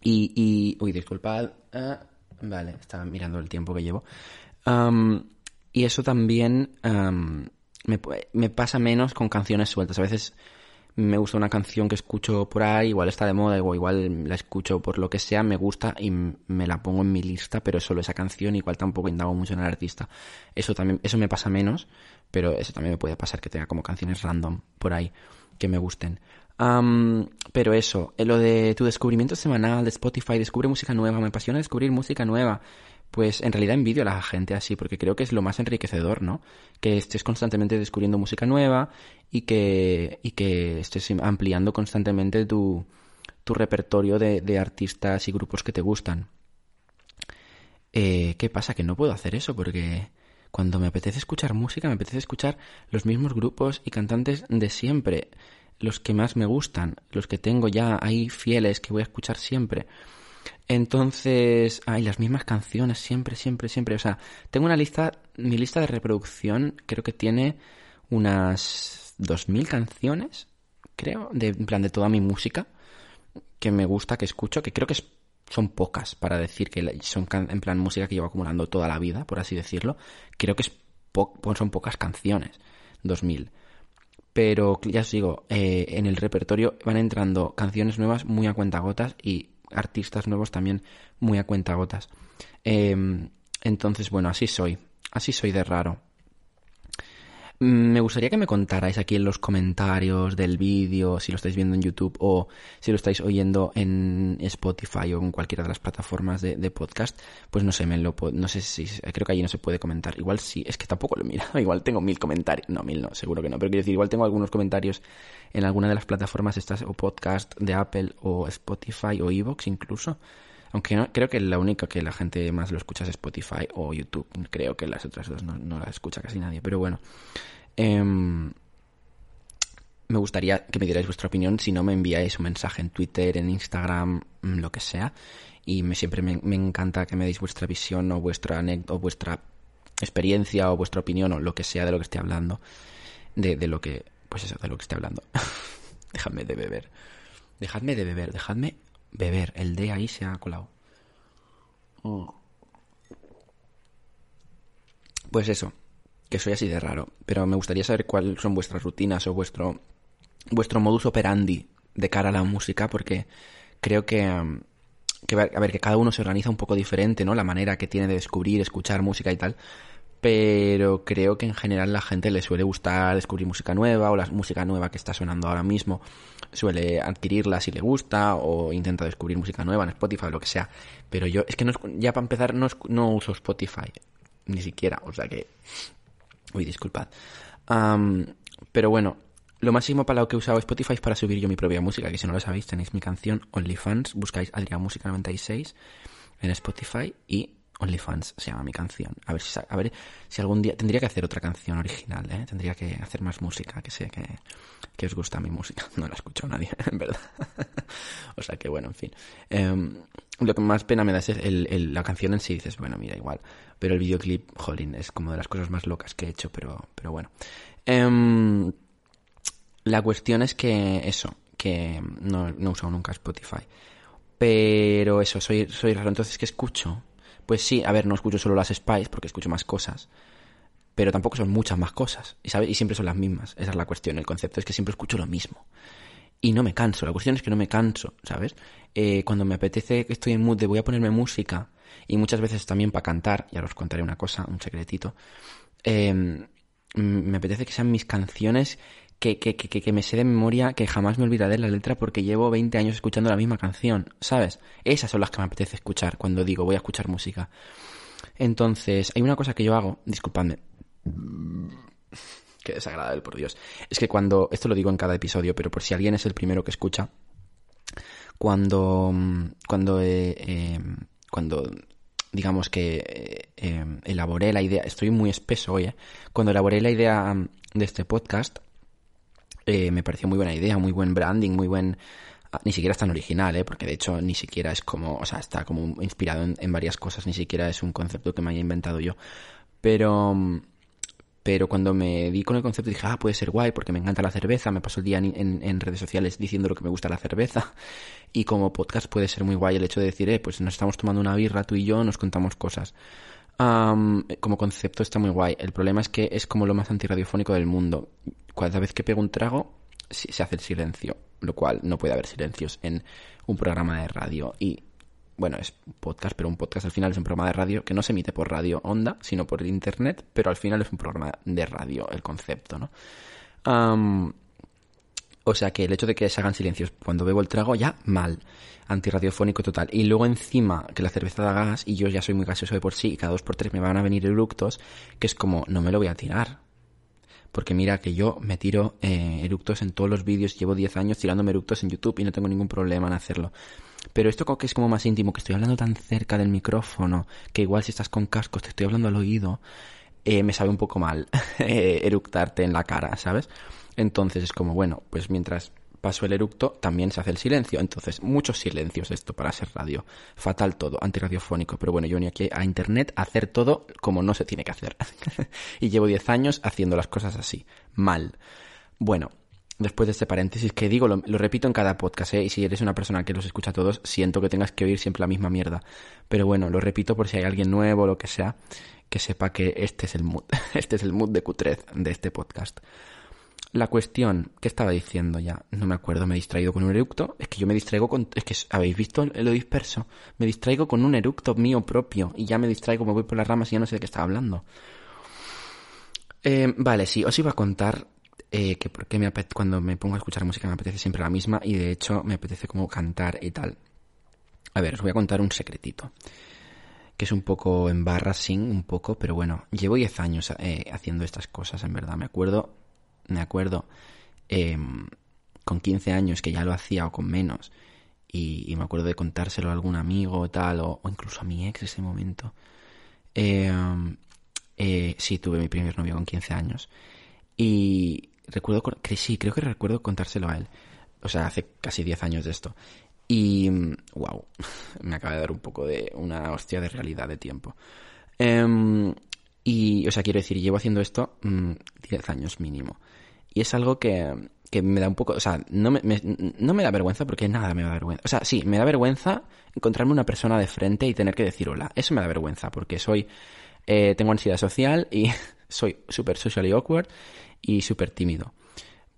A: Y, y uy, disculpad. Ah, vale, estaba mirando el tiempo que llevo. y eso también me, me pasa menos con canciones sueltas. A veces me gusta una canción que escucho por ahí, igual está de moda, o igual la escucho por lo que sea, me gusta y me la pongo en mi lista, pero solo esa canción, igual tampoco indago mucho en el artista. Eso también, eso me pasa menos, pero eso también me puede pasar que tenga como canciones random por ahí que me gusten. pero eso, lo de tu descubrimiento semanal de Spotify, descubre música nueva, me apasiona descubrir música nueva pues en realidad envidio a la gente así, porque creo que es lo más enriquecedor, ¿no? Que estés constantemente descubriendo música nueva y que, y que estés ampliando constantemente tu, tu repertorio de, de, artistas y grupos que te gustan. Eh, ¿Qué pasa? Que no puedo hacer eso porque cuando me apetece escuchar música, me apetece escuchar los mismos grupos y cantantes de siempre, los que más me gustan, los que tengo ya ahí fieles que voy a escuchar siempre. Entonces, hay las mismas canciones siempre, siempre, siempre. O sea, tengo una lista, mi lista de reproducción creo que tiene unas 2.000 canciones, creo, de, en plan de toda mi música que me gusta, que escucho, que creo que son pocas para decir que son en plan música que llevo acumulando toda la vida, por así decirlo. Creo que es son pocas canciones, 2.000. Pero ya os digo, eh, en el repertorio van entrando canciones nuevas muy a cuentagotas y artistas nuevos también muy a cuentagotas. Eh, entonces, bueno, así soy. Así soy de raro. Mm, me gustaría que me contarais aquí en los comentarios del vídeo, si lo estáis viendo en YouTube o si lo estáis oyendo en Spotify o en cualquiera de las plataformas de, podcast, pues no sé, me lo no sé si creo que allí no se puede comentar. Igual sí, es que tampoco lo he mirado, igual tengo mil comentarios, no, mil no, seguro que no, pero quiero decir, igual tengo algunos comentarios en alguna de las plataformas estas o podcast de Apple o Spotify o Evox incluso. Aunque no, creo que la única que la gente más lo escucha es Spotify o YouTube. Creo que las otras dos no, no las escucha casi nadie. Pero bueno. Em, me gustaría que me dierais vuestra opinión. Si no, me enviáis un mensaje en Twitter, en Instagram, mm, lo que sea. Y me, siempre me, encanta que me deis vuestra visión o vuestra o vuestra experiencia o vuestra opinión o lo que sea de lo que esté hablando. De, de lo que. Pues eso, de lo que esté hablando. dejadme de beber. Dejadme de beber. Dejadme beber. El D ahí se ha colado. Mm. Pues eso, que soy así de raro. Pero me gustaría saber cuáles son vuestras rutinas o vuestro, vuestro modus operandi de cara a la música, porque creo que, que, a ver, que cada uno se organiza un poco diferente, ¿no? La manera que tiene de descubrir, escuchar música y tal. Pero creo que en general la gente le suele gustar descubrir música nueva o la música nueva que está sonando ahora mismo suele adquirirla si le gusta o intenta descubrir música nueva en Spotify o lo que sea. Pero yo, es que no, ya para empezar no, no uso Spotify, ni siquiera, o sea que... Uy, disculpad. pero bueno, lo máximo para lo que he usado Spotify es para subir yo mi propia música, que si no lo sabéis tenéis mi canción OnlyFans, buscáis Adrián Música 96 en Spotify y OnlyFans se llama mi canción. A ver si a ver si algún día tendría que hacer otra canción original, ¿eh? Tendría que hacer más música, que sé que, que os gusta mi música. No la escucho nadie, en verdad. o sea que bueno, en fin. Em, lo que más pena me da es el, la canción en sí, dices, bueno, mira, igual. Pero el videoclip, jolín, es como de las cosas más locas que he hecho, pero, pero bueno. Em, la cuestión es que eso, que no, no he usado nunca Spotify. Pero eso, soy, soy raro. Entonces, ¿qué escucho? Pues sí, a ver, no escucho solo las Spice porque escucho más cosas. Pero tampoco son muchas más cosas. Y, ¿sabes? y siempre son las mismas. Esa es la cuestión. El concepto es que siempre escucho lo mismo. Y no me canso. La cuestión es que no me canso, ¿sabes? Eh, cuando me apetece que estoy en mood de voy a ponerme música. Y muchas veces también para cantar. Ya os contaré una cosa, un secretito. Eh, me apetece que sean mis canciones que, que, que, que, me sé de memoria, que jamás me olvidaré la letra porque llevo 20 años escuchando la misma canción, ¿sabes? Esas son las que me apetece escuchar cuando digo voy a escuchar música. Entonces, hay una cosa que yo hago, disculpadme. Qué desagradable, por Dios. Es que cuando, esto lo digo en cada episodio, pero por si alguien es el primero que escucha, cuando, cuando, eh, eh, cuando digamos que eh, elaboré la idea, estoy muy espeso hoy, cuando elaboré la idea de este podcast, eh, me pareció muy buena idea, muy buen branding, muy buen... ah, Ni siquiera es tan original, ¿eh? Porque de hecho ni siquiera es como... O sea, está como inspirado en, varias cosas, ni siquiera es un concepto que me haya inventado yo. Pero... Pero cuando me di con el concepto dije, ah, puede ser guay porque me encanta la cerveza, me paso el día en, en- en redes sociales diciendo lo que me gusta la cerveza. Y como podcast puede ser muy guay el hecho de decir, eh, pues nos estamos tomando una birra tú y yo, nos contamos cosas. Am, como concepto está muy guay. El problema es que es como lo más antirradiofónico del mundo. Cada vez que pego un trago, se hace el silencio. Lo cual no puede haber silencios en un programa de radio. Y bueno, es un podcast, pero un podcast al final es un programa de radio que no se emite por radio onda, sino por internet, pero al final es un programa de radio, el concepto, ¿no? O sea que el hecho de que se hagan silencios cuando bebo el trago, ya mal. Antirradiofónico total. Y luego encima que la cerveza da gas y yo ya soy muy gaseoso de por sí y cada dos por tres me van a venir eructos, que es como, no me lo voy a tirar. Porque mira que yo me tiro eh, eructos en todos los vídeos, llevo 10 años tirándome eructos en YouTube y no tengo ningún problema en hacerlo. Pero esto que es como más íntimo, que estoy hablando tan cerca del micrófono, que igual si estás con cascos te estoy hablando al oído, eh, me sabe un poco mal eh, eructarte en la cara, ¿sabes? Entonces es como, bueno, pues mientras paso el eructo también se hace el silencio. Entonces, muchos silencios esto para ser radio. Fatal todo, antirradiofónico. Pero bueno, yo vine aquí a internet a hacer todo como no se tiene que hacer. y llevo 10 años haciendo las cosas así. Mal. Bueno, después de este paréntesis que digo, lo, lo repito en cada podcast, ¿eh? y si eres una persona que los escucha todos, siento que tengas que oír siempre la misma mierda. Pero bueno, lo repito por si hay alguien nuevo o lo que sea, que sepa que este es el mood, este es el mood de Q3 de este podcast. La cuestión, ¿qué estaba diciendo ya? No me acuerdo, me he distraído con un eructo. Es que yo me distraigo con... Es que, ¿habéis visto lo disperso? Me distraigo con un eructo mío propio y ya me distraigo, me voy por las ramas y ya no sé de qué estaba hablando. Eh, vale, sí, os iba a contar eh, que porque me cuando me pongo a escuchar música me apetece siempre la misma y de hecho me apetece como cantar y tal. A ver, os voy a contar un secretito. Que es un poco embarrassing, un poco, pero bueno, llevo 10 años eh, haciendo estas cosas, en verdad. Me acuerdo, me acuerdo, eh, con 15 años que ya lo hacía o con menos. Y, y me acuerdo de contárselo a algún amigo tal, o, incluso a mi ex ese momento. Eh, eh, sí, tuve mi primer novio con 15 años. Y recuerdo, que sí, creo que recuerdo contárselo a él. O sea, hace casi 10 años de esto. Y, wow, me acaba de dar un poco de una hostia de realidad de tiempo. Em, y, o sea, quiero decir, llevo haciendo esto mm, 10 años mínimo. Y es algo que, que me da un poco, o sea, no me, no me da vergüenza porque nada me da vergüenza. O sea, sí, me da vergüenza encontrarme una persona de frente y tener que decir hola. Eso me da vergüenza porque soy, eh, tengo ansiedad social y soy súper socially awkward y súper tímido.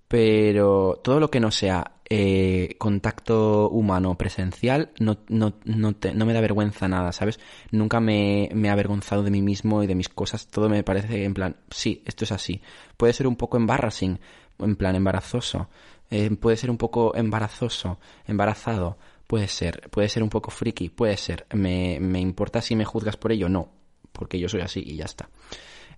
A: Pero todo lo que no sea eh, contacto humano presencial no, no, no, no me da vergüenza nada, ¿sabes? Nunca me, me he avergonzado de mí mismo y de mis cosas. Todo me parece en plan, sí, esto es así. Puede ser un poco embarrassing, en plan embarazoso. Eh, puede ser un poco embarazoso, embarazado. Puede ser. Puede ser un poco friki, puede ser. ¿Me, me importa si me juzgas por ello? No. Porque yo soy así y ya está.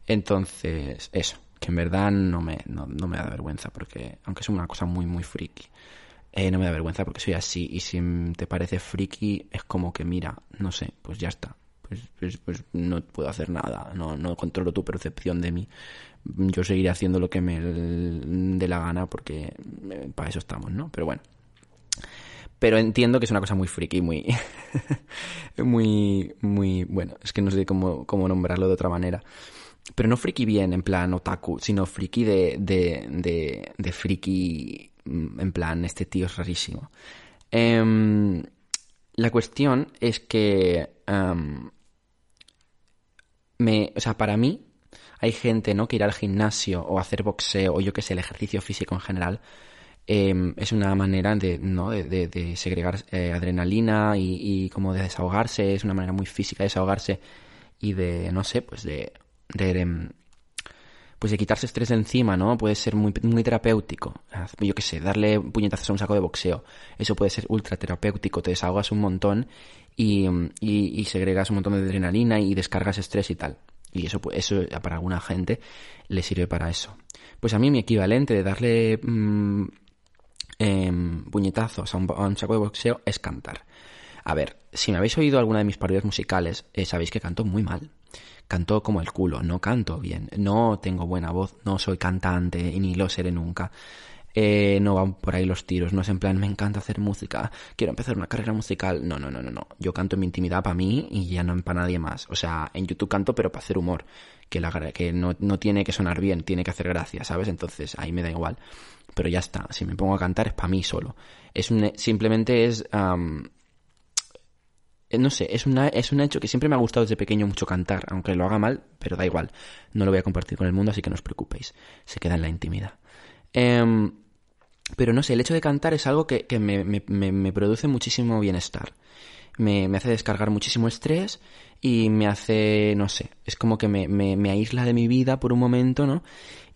A: Entonces, eso, que en verdad no me, no, no me da vergüenza, porque aunque es una cosa muy, muy friki, eh, no me da vergüenza porque soy así. Y si te parece friki, es como que, mira, no sé, pues ya está. Pues, pues, pues no puedo hacer nada, no, no controlo tu percepción de mí. Yo seguiré haciendo lo que me dé la gana porque eh, para eso estamos, ¿no? Pero bueno. Pero entiendo que es una cosa muy friki, muy. muy. muy. Bueno, es que no sé cómo, cómo nombrarlo de otra manera. Pero no friki bien, en plan otaku, sino friki de. de. de, de friki. mm, En plan, este tío es rarísimo. Em, la cuestión es que. em, me, o sea, para mí, hay gente, ¿no? Que ir al gimnasio o hacer boxeo o yo que sé, el ejercicio físico en general, eh, es una manera de, ¿no? de, de- de segregar eh, adrenalina y, y como de desahogarse, es una manera muy física de desahogarse y de, no sé, pues de, de, em, pues de quitarse estrés de encima, ¿no? Puede ser muy, muy terapéutico. Yo qué sé, darle puñetazos a un saco de boxeo. Eso puede ser ultra terapéutico, te desahogas un montón y, y, y segregas un montón de adrenalina y descargas estrés y tal. Y eso, pues, eso para alguna gente le sirve para eso. Pues a mí mi equivalente de darle mm, em, puñetazos a un, a saco de boxeo es cantar. A ver, si me habéis oído alguna de mis parodias musicales, eh, sabéis que canto muy mal. Canto como el culo, no canto bien, no tengo buena voz, no soy cantante y ni lo seré nunca. Eh, no van por ahí los tiros, no es en plan, me encanta hacer música, quiero empezar una carrera musical. No, no, no, no, no. Yo canto en mi intimidad para mí y ya no para nadie más. O sea, en YouTube canto, pero para hacer humor, que, la, que no, no tiene que sonar bien, tiene que hacer gracia, ¿sabes? Entonces ahí me da igual. Pero ya está, si me pongo a cantar es para mí solo. Es un, simplemente es... no sé, es, una, es un hecho que siempre me ha gustado desde pequeño mucho cantar, aunque lo haga mal, pero da igual. No lo voy a compartir con el mundo, así que no os preocupéis. Se queda en la intimidad. Eh, pero no sé, el hecho de cantar es algo que, me, me, produce muchísimo bienestar. Me, me, hace descargar muchísimo estrés y me hace, no sé, es como que me, me, aísla de mi vida por un momento, ¿no?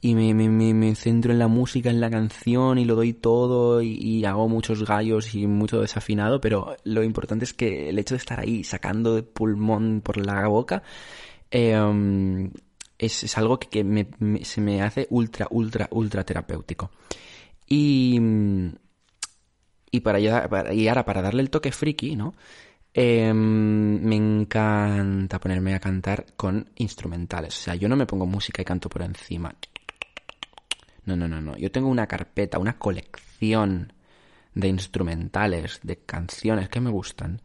A: Y me, me, centro en la música, en la canción y lo doy todo y, hago muchos gallos y mucho desafinado, pero lo importante es que el hecho de estar ahí sacando de pulmón por la boca em, es, es, algo que, que se me hace ultra, ultra, ultra terapéutico. Y, y para, para, y ahora, para darle el toque friki, ¿no? Em, me encanta ponerme a cantar con instrumentales. O sea, yo no me pongo música y canto por encima. No, no, no, no. Yo tengo una carpeta, una colección de instrumentales, de canciones que me gustan.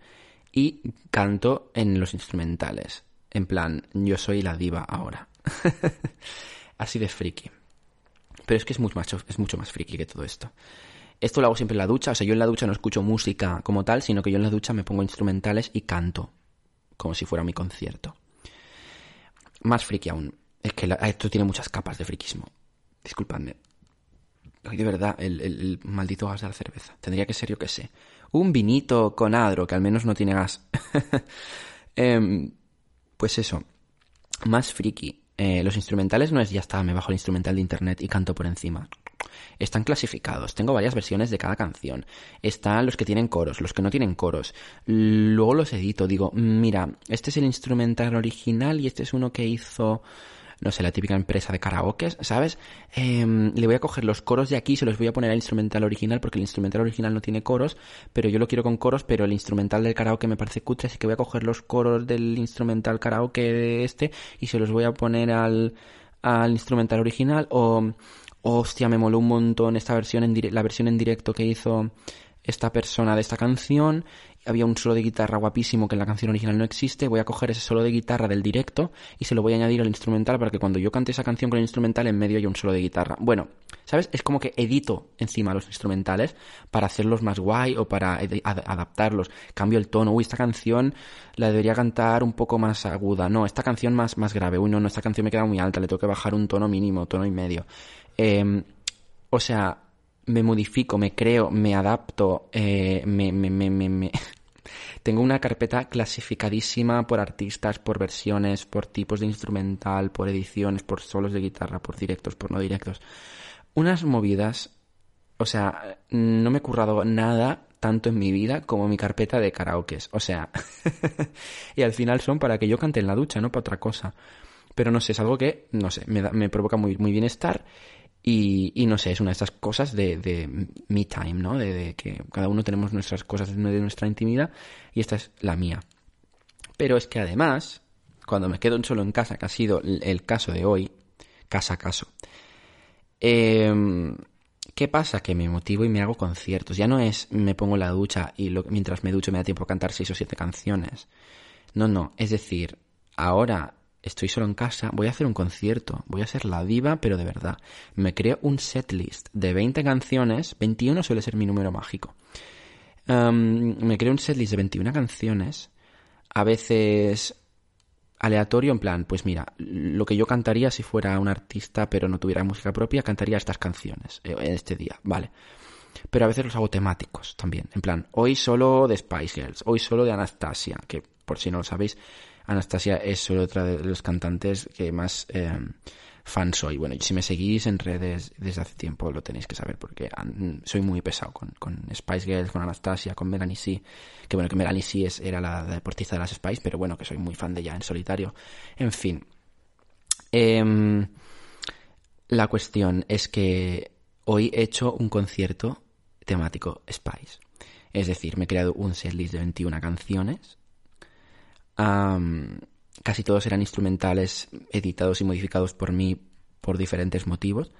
A: Y canto en los instrumentales. En plan, yo soy la diva ahora. Así de friki. Pero es que es mucho, más, es mucho más friki que todo esto. Esto lo hago siempre en la ducha, o sea, yo en la ducha no escucho música como tal, sino que yo en la ducha me pongo instrumentales y canto, como si fuera mi concierto. Más friki aún. Es que esto tiene muchas capas de frikismo. Disculpadme. Ay, de verdad, el, maldito gas de la cerveza. Tendría que ser, yo que sé. Un vinito con adro, que al menos no tiene gas. Em, pues eso. Más friki. Eh, los instrumentales no es ya está, me bajo el instrumental de internet y canto por encima. Están clasificados, tengo varias versiones de cada canción. Están los que tienen coros, los que no tienen coros. Luego los edito, digo, mira, este es el instrumental original y este es uno que hizo no sé, la típica empresa de karaoke, ¿sabes? Em, le voy a coger los coros de aquí y se los voy a poner al instrumental original porque el instrumental original no tiene coros, pero yo lo quiero con coros, pero el instrumental del karaoke me parece cutre, así que voy a coger los coros del instrumental karaoke de este y se los voy a poner al, al instrumental original o... Hostia, me moló un montón esta versión en la versión en directo que hizo esta persona de esta canción había un solo de guitarra guapísimo que en la canción original no existe, voy a coger ese solo de guitarra del directo y se lo voy a añadir al instrumental para que cuando yo cante esa canción con el instrumental en medio haya un solo de guitarra. Bueno, ¿sabes? Es como que edito encima los instrumentales para hacerlos más guay o para adaptarlos. Cambio el tono. Uy, esta canción la debería cantar un poco más aguda. No, esta canción más, más grave. Uy, no, no, esta canción me queda muy alta, le tengo que bajar un tono mínimo, tono y medio. Em, o sea, me modifico, me creo, me adapto, eh, me, me, me, me, Tengo una carpeta clasificadísima por artistas, por versiones, por tipos de instrumental, por ediciones, por solos de guitarra, por directos, por no directos. Unas movidas, o sea, no me he currado nada tanto en mi vida como mi carpeta de karaokes. O sea, y al final son para que yo cante en la ducha, no para otra cosa. Pero no sé, es algo que, no sé, me, me provoca muy, muy bienestar y, no sé, es una de estas cosas de, de me time, ¿no? De, que cada uno tenemos nuestras cosas de nuestra intimidad y esta es la mía. Pero es que además, cuando me quedo solo en casa, que ha sido el caso de hoy, casa a caso, eh, ¿qué pasa? Que me motivo y me hago conciertos. Ya no es me pongo la ducha y mientras me ducho me da tiempo a cantar seis o siete canciones. No, no, es decir, ahora estoy solo en casa, voy a hacer un concierto, voy a ser la diva, pero de verdad. Me creo un setlist de 20 canciones, 21 suele ser mi número mágico. me creo un setlist de 21 canciones, a veces aleatorio, en plan, pues mira, lo que yo cantaría si fuera un artista pero no tuviera música propia, cantaría estas canciones eh, en este día, vale. Pero a veces los hago temáticos también, en plan, hoy solo de Spice Girls, hoy solo de Anastasia, que por si no lo sabéis, Anastasia es solo otra de los cantantes que más eh, fan soy. Bueno, si me seguís en redes desde hace tiempo lo tenéis que saber porque soy muy pesado con, con Spice Girls, con Anastasia, con Melanie C. Que bueno, que Melanie C es, era la, deportista de las Spice, pero bueno, que soy muy fan de ella en solitario. En fin. Em, la cuestión es que hoy he hecho un concierto temático Spice. Es decir, me he creado un setlist de 21 canciones casi todos eran instrumentales editados y modificados por mí por diferentes motivos.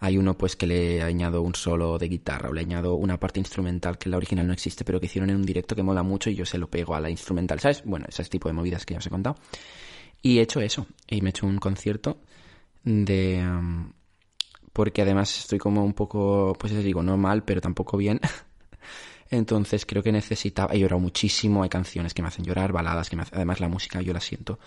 A: Hay uno pues que le añado un solo de guitarra o le añado una parte instrumental que la original no existe, pero que hicieron en un directo que mola mucho y yo se lo pego a la instrumental, ¿sabes? Bueno, ese tipo de movidas que ya os he contado. Y he hecho eso, y me he hecho un concierto de... Um, porque además estoy como un poco, pues les digo, no mal, pero tampoco bien. Entonces creo que necesitaba, he llorado muchísimo, hay canciones que me hacen llorar, baladas que me hacen, además la música yo la siento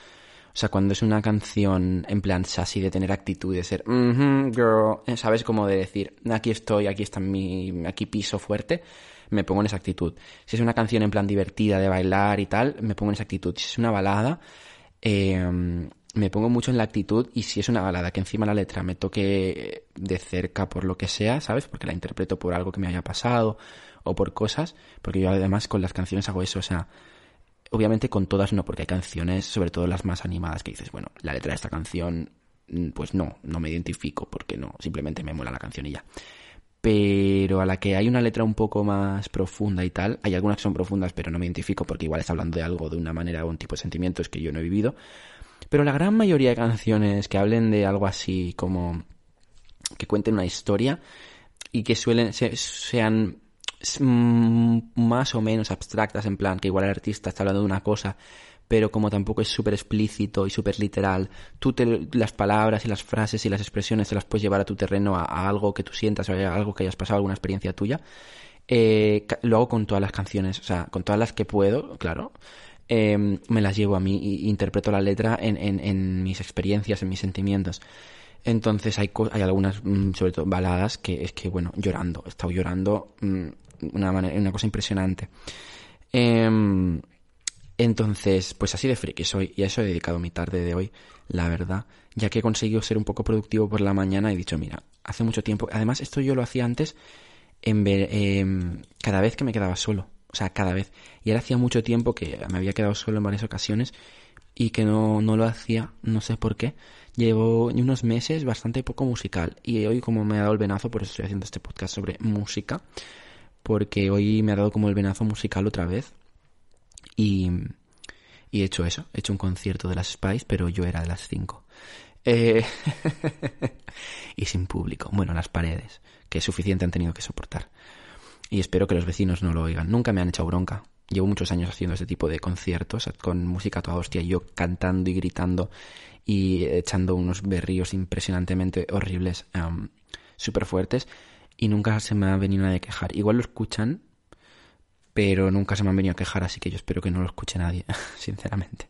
A: o sea, cuando es una canción en plan así de tener actitud, de ser, girl, eh, ¿sabes? Como de decir, aquí estoy, aquí está mi, aquí piso fuerte, me pongo en esa actitud. Si es una canción en plan divertida de bailar y tal, me pongo en esa actitud. Si es una balada, em, me pongo mucho en la actitud y si es una balada que encima la letra me toque de cerca por lo que sea, ¿sabes? Porque la interpreto por algo que me haya pasado o por cosas, porque yo además con las canciones hago eso, o sea, Obviamente con todas no, porque hay canciones, sobre todo las más animadas, que dices, bueno, la letra de esta canción, mm, pues no, no me identifico, porque no, simplemente me mola la canción y ya. Pero a la que hay una letra un poco más profunda y tal, hay algunas que son profundas, pero no me identifico porque igual está hablando de algo, de una manera o un tipo de sentimientos que yo no he vivido. Pero la gran mayoría de canciones que hablen de algo así como que cuenten una historia y que suelen sean Mm, más o menos abstractas, en plan que igual el artista está hablando de una cosa, pero como tampoco es súper explícito y súper literal, tú te, las palabras y las frases y las expresiones te las puedes llevar a tu terreno, a, algo que tú sientas, o a algo que hayas pasado, alguna experiencia tuya. Eh, lo hago con todas las canciones, o sea, con todas las que puedo, claro. Em, me las llevo a mí y interpreto la letra en, en, en mis experiencias, en mis sentimientos. Entonces hay, hay algunas, mm, sobre todo baladas, que es que, bueno, llorando, he estado llorando mm, una, manera, una cosa impresionante. Em, entonces, pues así de friki soy y a eso he dedicado mi tarde de hoy, la verdad, ya que he conseguido ser un poco productivo por la mañana he dicho, mira, hace mucho tiempo, además esto yo lo hacía antes en ver, em, cada vez que me quedaba solo, o sea, cada vez. Y ahora hacía mucho tiempo que me había quedado solo en varias ocasiones y que no, no lo hacía, no sé por qué. Llevo unos meses bastante poco musical y hoy como me ha dado el venazo, por eso estoy haciendo este podcast sobre música, porque hoy me ha dado como el venazo musical otra vez. Y, y he hecho eso, he hecho un concierto de las Spice, pero yo era de las 5. Eh, y sin público, bueno, las paredes, que suficiente han tenido que soportar. Y espero que los vecinos no lo oigan. Nunca me han echado bronca. Llevo muchos años haciendo este tipo de conciertos con música toda hostia, yo cantando y gritando y echando unos berríos impresionantemente horribles, súper fuertes y nunca se me ha venido nadie a quejar. Igual lo escuchan, pero nunca se me han venido a quejar, así que yo espero que no lo escuche nadie, sinceramente.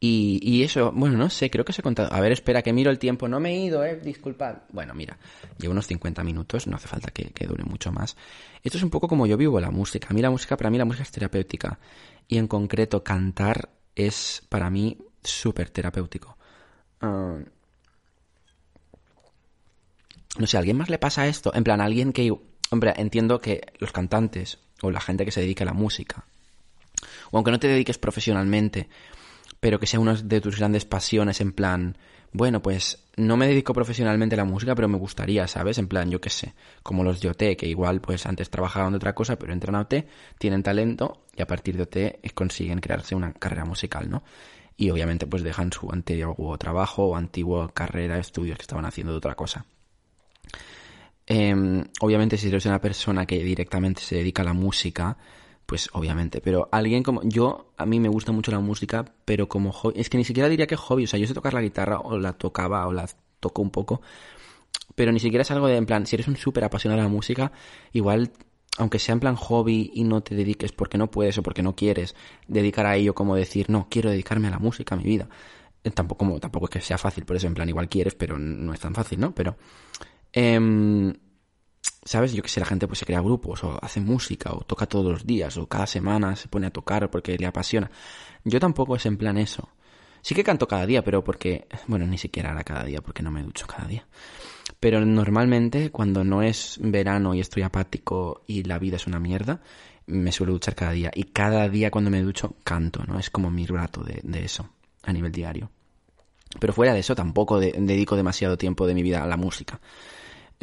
A: y, y, eso, bueno, no sé, creo que se ha contado. A ver, espera, que miro el tiempo. No me he ido, eh, disculpad. Bueno, mira, llevo unos 50 minutos, no hace falta que, que, dure mucho más. Esto es un poco como yo vivo la música. A mí la música, para mí la música es terapéutica. Y en concreto, cantar es para mí súper terapéutico no sé, ¿a alguien más le pasa esto? En plan, alguien que, hombre, entiendo que los cantantes o la gente que se dedica a la música, o aunque no te dediques profesionalmente, pero que sea una de tus grandes pasiones, en plan, bueno, pues no me dedico profesionalmente a la música, pero me gustaría, ¿sabes? En plan, yo qué sé, como los de OT, que igual pues antes trabajaban de otra cosa, pero entran a OT, tienen talento y a partir de OT consiguen crearse una carrera musical, ¿no? Y obviamente pues dejan su antiguo trabajo o antigua carrera, estudios que estaban haciendo de otra cosa. Em, obviamente si eres una persona que directamente se dedica a la música, pues obviamente, pero alguien como yo, a mí me gusta mucho la música, pero como hobby, es que ni siquiera diría que hobby, o sea, yo sé tocar la guitarra o la tocaba o la toco un poco, pero ni siquiera es algo de en plan, si eres un súper apasionado de la música, igual, aunque sea en plan hobby y no te dediques porque no puedes o porque no quieres dedicar a ello como decir, no, quiero dedicarme a la música, a mi vida. Eh, tampoco, tampoco es que sea fácil, por eso en plan igual quieres, pero no es tan fácil, ¿no? Pero Em, ¿Sabes? Yo que sé, la gente pues se crea grupos o hace música o toca todos los días o cada semana se pone a tocar porque le apasiona. Yo tampoco es en plan eso. Sí que canto cada día, pero porque, bueno, ni siquiera ahora cada día porque no me ducho cada día. Pero normalmente cuando no es verano y estoy apático y la vida es una mierda, me suelo duchar cada día. Y cada día cuando me ducho canto, ¿no? Es como mi rato de, de eso a nivel diario. Pero fuera de eso tampoco dedico demasiado tiempo de mi vida a la música.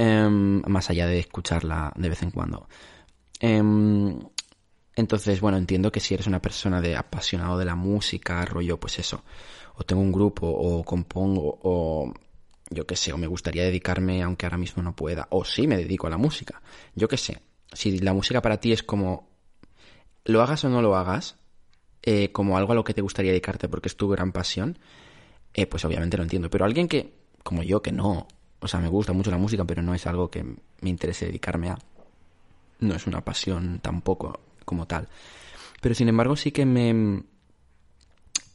A: Em, más allá de escucharla de vez en cuando. Em, Entonces, bueno, entiendo que si eres una persona de apasionado de la música, rollo, pues eso, o tengo un grupo, o compongo, o yo qué sé, o me gustaría dedicarme, aunque ahora mismo no pueda, o sí me dedico a la música, yo qué sé. Si la música para ti es como, lo hagas o no lo hagas, eh, como algo a lo que te gustaría dedicarte porque es tu gran pasión, eh, pues obviamente lo entiendo. Pero alguien que, como yo, que no, o sea, me gusta mucho la música, pero no es algo que me interese dedicarme a, no es una pasión tampoco como tal. Pero sin embargo sí que me...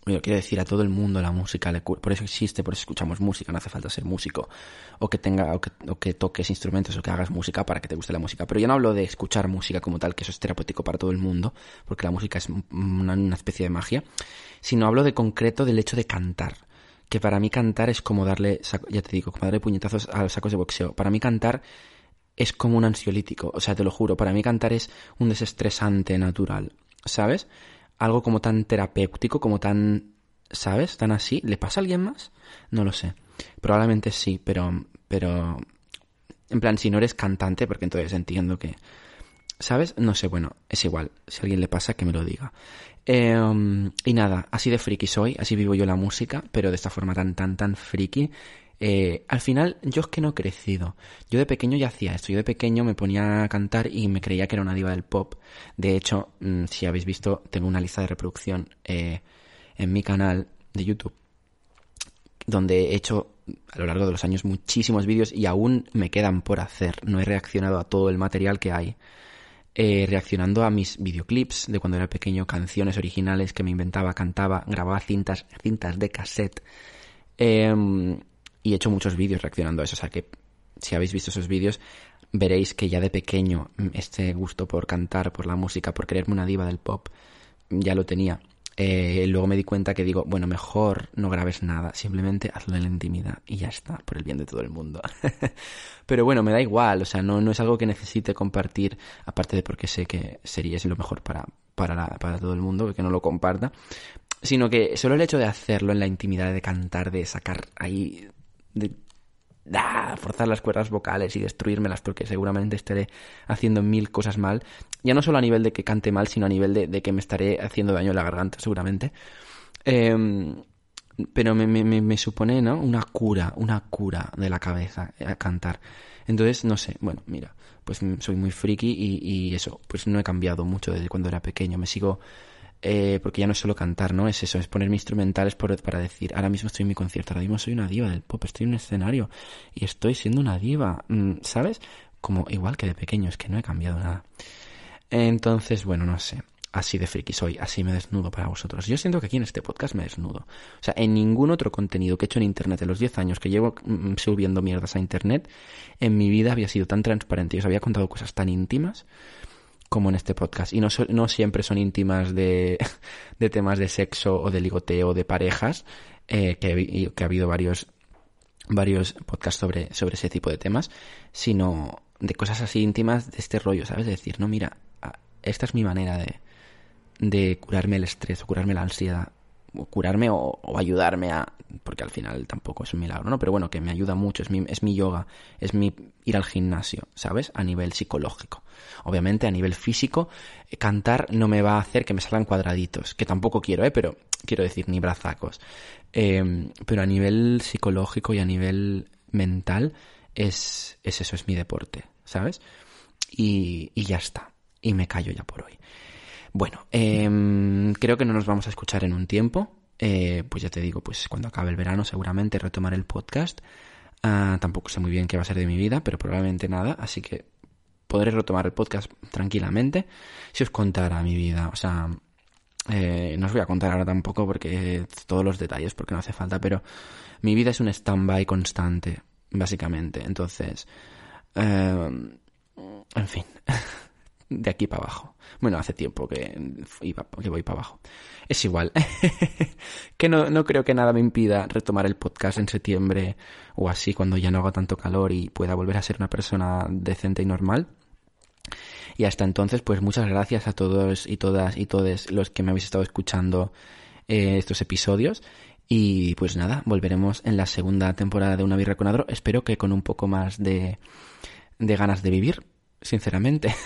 A: Yo quiero decir a todo el mundo la música, por eso existe, por eso escuchamos música, no hace falta ser músico, o que tenga, o que, toques instrumentos, o que hagas música para que te guste la música. Pero yo no hablo de escuchar música como tal, que eso es terapéutico para todo el mundo, porque la música es una, una especie de magia, sino hablo de concreto del hecho de cantar que para mí cantar es como darle, ya te digo, como darle puñetazos a los sacos de boxeo. Para mí cantar es como un ansiolítico, o sea, te lo juro, para mí cantar es un desestresante natural, ¿sabes? Algo como tan terapéutico, como tan, ¿sabes? Tan así. ¿Le pasa a alguien más? No lo sé. Probablemente sí, pero, pero, en plan, si no eres cantante, porque entonces entiendo que, ¿sabes? No sé, bueno, es igual. Si a alguien le pasa, que me lo diga. Em, y nada, así de friki soy, así vivo yo la música, pero de esta forma tan, tan, tan friki eh, al final, yo es que no he crecido. Yo de pequeño ya hacía esto. Yo de pequeño me ponía a cantar y me creía que era una diva del pop. De hecho, mm, si habéis visto, tengo una lista de reproducción eh, en mi canal de YouTube donde he hecho a lo largo de los años muchísimos vídeos y aún me quedan por hacer. No he reaccionado a todo el material que hay. Eh, reaccionando a mis videoclips de cuando era pequeño, canciones originales que me inventaba, cantaba, grababa cintas, cintas de cassette. Eh, y he hecho muchos vídeos reaccionando a eso. O sea que si habéis visto esos vídeos, veréis que ya de pequeño mm, este gusto por cantar, por la música, por creerme una diva del pop, ya lo tenía. Eh, luego me di cuenta que digo, bueno, mejor no grabes nada, simplemente hazlo en la intimidad y ya está, por el bien de todo el mundo. Pero bueno, me da igual, o sea, no, no es algo que necesite compartir, aparte de porque sé que sería lo mejor para, para, para todo el mundo, que no lo comparta, sino que solo el hecho de hacerlo en la intimidad, de cantar, de sacar ahí de forzar las cuerdas vocales y destruírmelas porque seguramente estaré haciendo mil cosas mal. Ya no solo a nivel de que cante mal, sino a nivel de, que me estaré haciendo daño en la garganta, seguramente. Em, pero me, me, me, supone, ¿no? Una cura, una cura de la cabeza a cantar. Entonces, no sé, bueno, mira, pues soy muy friki y, y eso, pues no he cambiado mucho desde cuando era pequeño. Me sigo eh, porque ya no es solo cantar, ¿no? Es eso, es ponerme instrumentales por, para decir, ahora mismo estoy en mi concierto, ahora mismo soy una diva del pop, estoy en un escenario y estoy siendo una diva, mm, ¿sabes? Como igual que de pequeño, es que no he cambiado nada. Entonces, bueno, no sé. Así de friki soy, así me desnudo para vosotros. Yo siento que aquí en este podcast me desnudo. O sea, en ningún otro contenido que he hecho en Internet en los 10 años que llevo mm, subiendo mierdas a Internet, en mi vida había sido tan transparente y os había contado cosas tan íntimas como en este podcast. Y no, no siempre son íntimas de, de, temas de sexo o de ligoteo de parejas, eh, que, que, ha habido varios, varios podcasts sobre, sobre ese tipo de temas, sino de cosas así íntimas de este rollo, ¿sabes? De decir, no, mira, esta es mi manera de, de curarme el estrés o curarme la ansiedad curarme o, ayudarme a porque al final tampoco es un milagro no pero bueno que me ayuda mucho es mi es mi yoga es mi ir al gimnasio sabes a nivel psicológico. Obviamente a nivel físico eh, cantar no me va a hacer que me salgan cuadraditos que tampoco quiero eh pero quiero decir ni brazacos. Em, pero a nivel psicológico y a nivel mental es es eso es mi deporte sabes y, y ya está. Y me callo ya por hoy bueno, eh, creo que no nos vamos a escuchar en un tiempo. Eh, pues ya te digo, pues cuando acabe el verano seguramente retomaré el podcast. Ah, tampoco sé muy bien qué va a ser de mi vida, pero probablemente nada, así que podré retomar el podcast tranquilamente si os contara mi vida. O sea, eh, no os voy a contar ahora tampoco porque todos los detalles, porque no hace falta, pero mi vida es un stand-by constante, básicamente. Entonces, eh, en fin. de aquí para abajo. Bueno, hace tiempo que, iba, que voy para abajo. Es igual. que no, no creo que nada me impida retomar el podcast en septiembre o así, cuando ya no haga tanto calor y pueda volver a ser una persona decente y normal. Y hasta entonces, pues muchas gracias a todos y todas y todos los que me habéis estado escuchando eh, estos episodios. Y pues nada, volveremos en la segunda temporada de Una Birra con Adro. Espero que con un poco más de, de ganas de vivir sinceramente.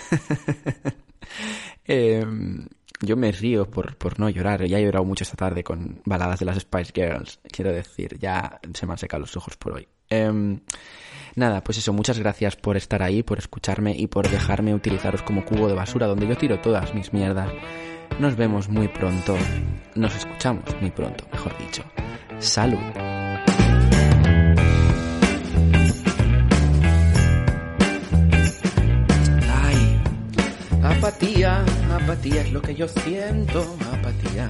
A: Em, yo me río por, por no llorar. Ya he llorado mucho esta tarde con baladas de las Spice Girls. Quiero decir, ya se me han secado los ojos por hoy. Em, nada, pues eso, muchas gracias por estar ahí, por escucharme y por dejarme utilizaros como cubo de basura donde yo tiro todas mis mierdas. Nos vemos muy pronto. Nos escuchamos muy pronto, mejor dicho. Salud. Apatía, apatía es lo que yo siento, apatía.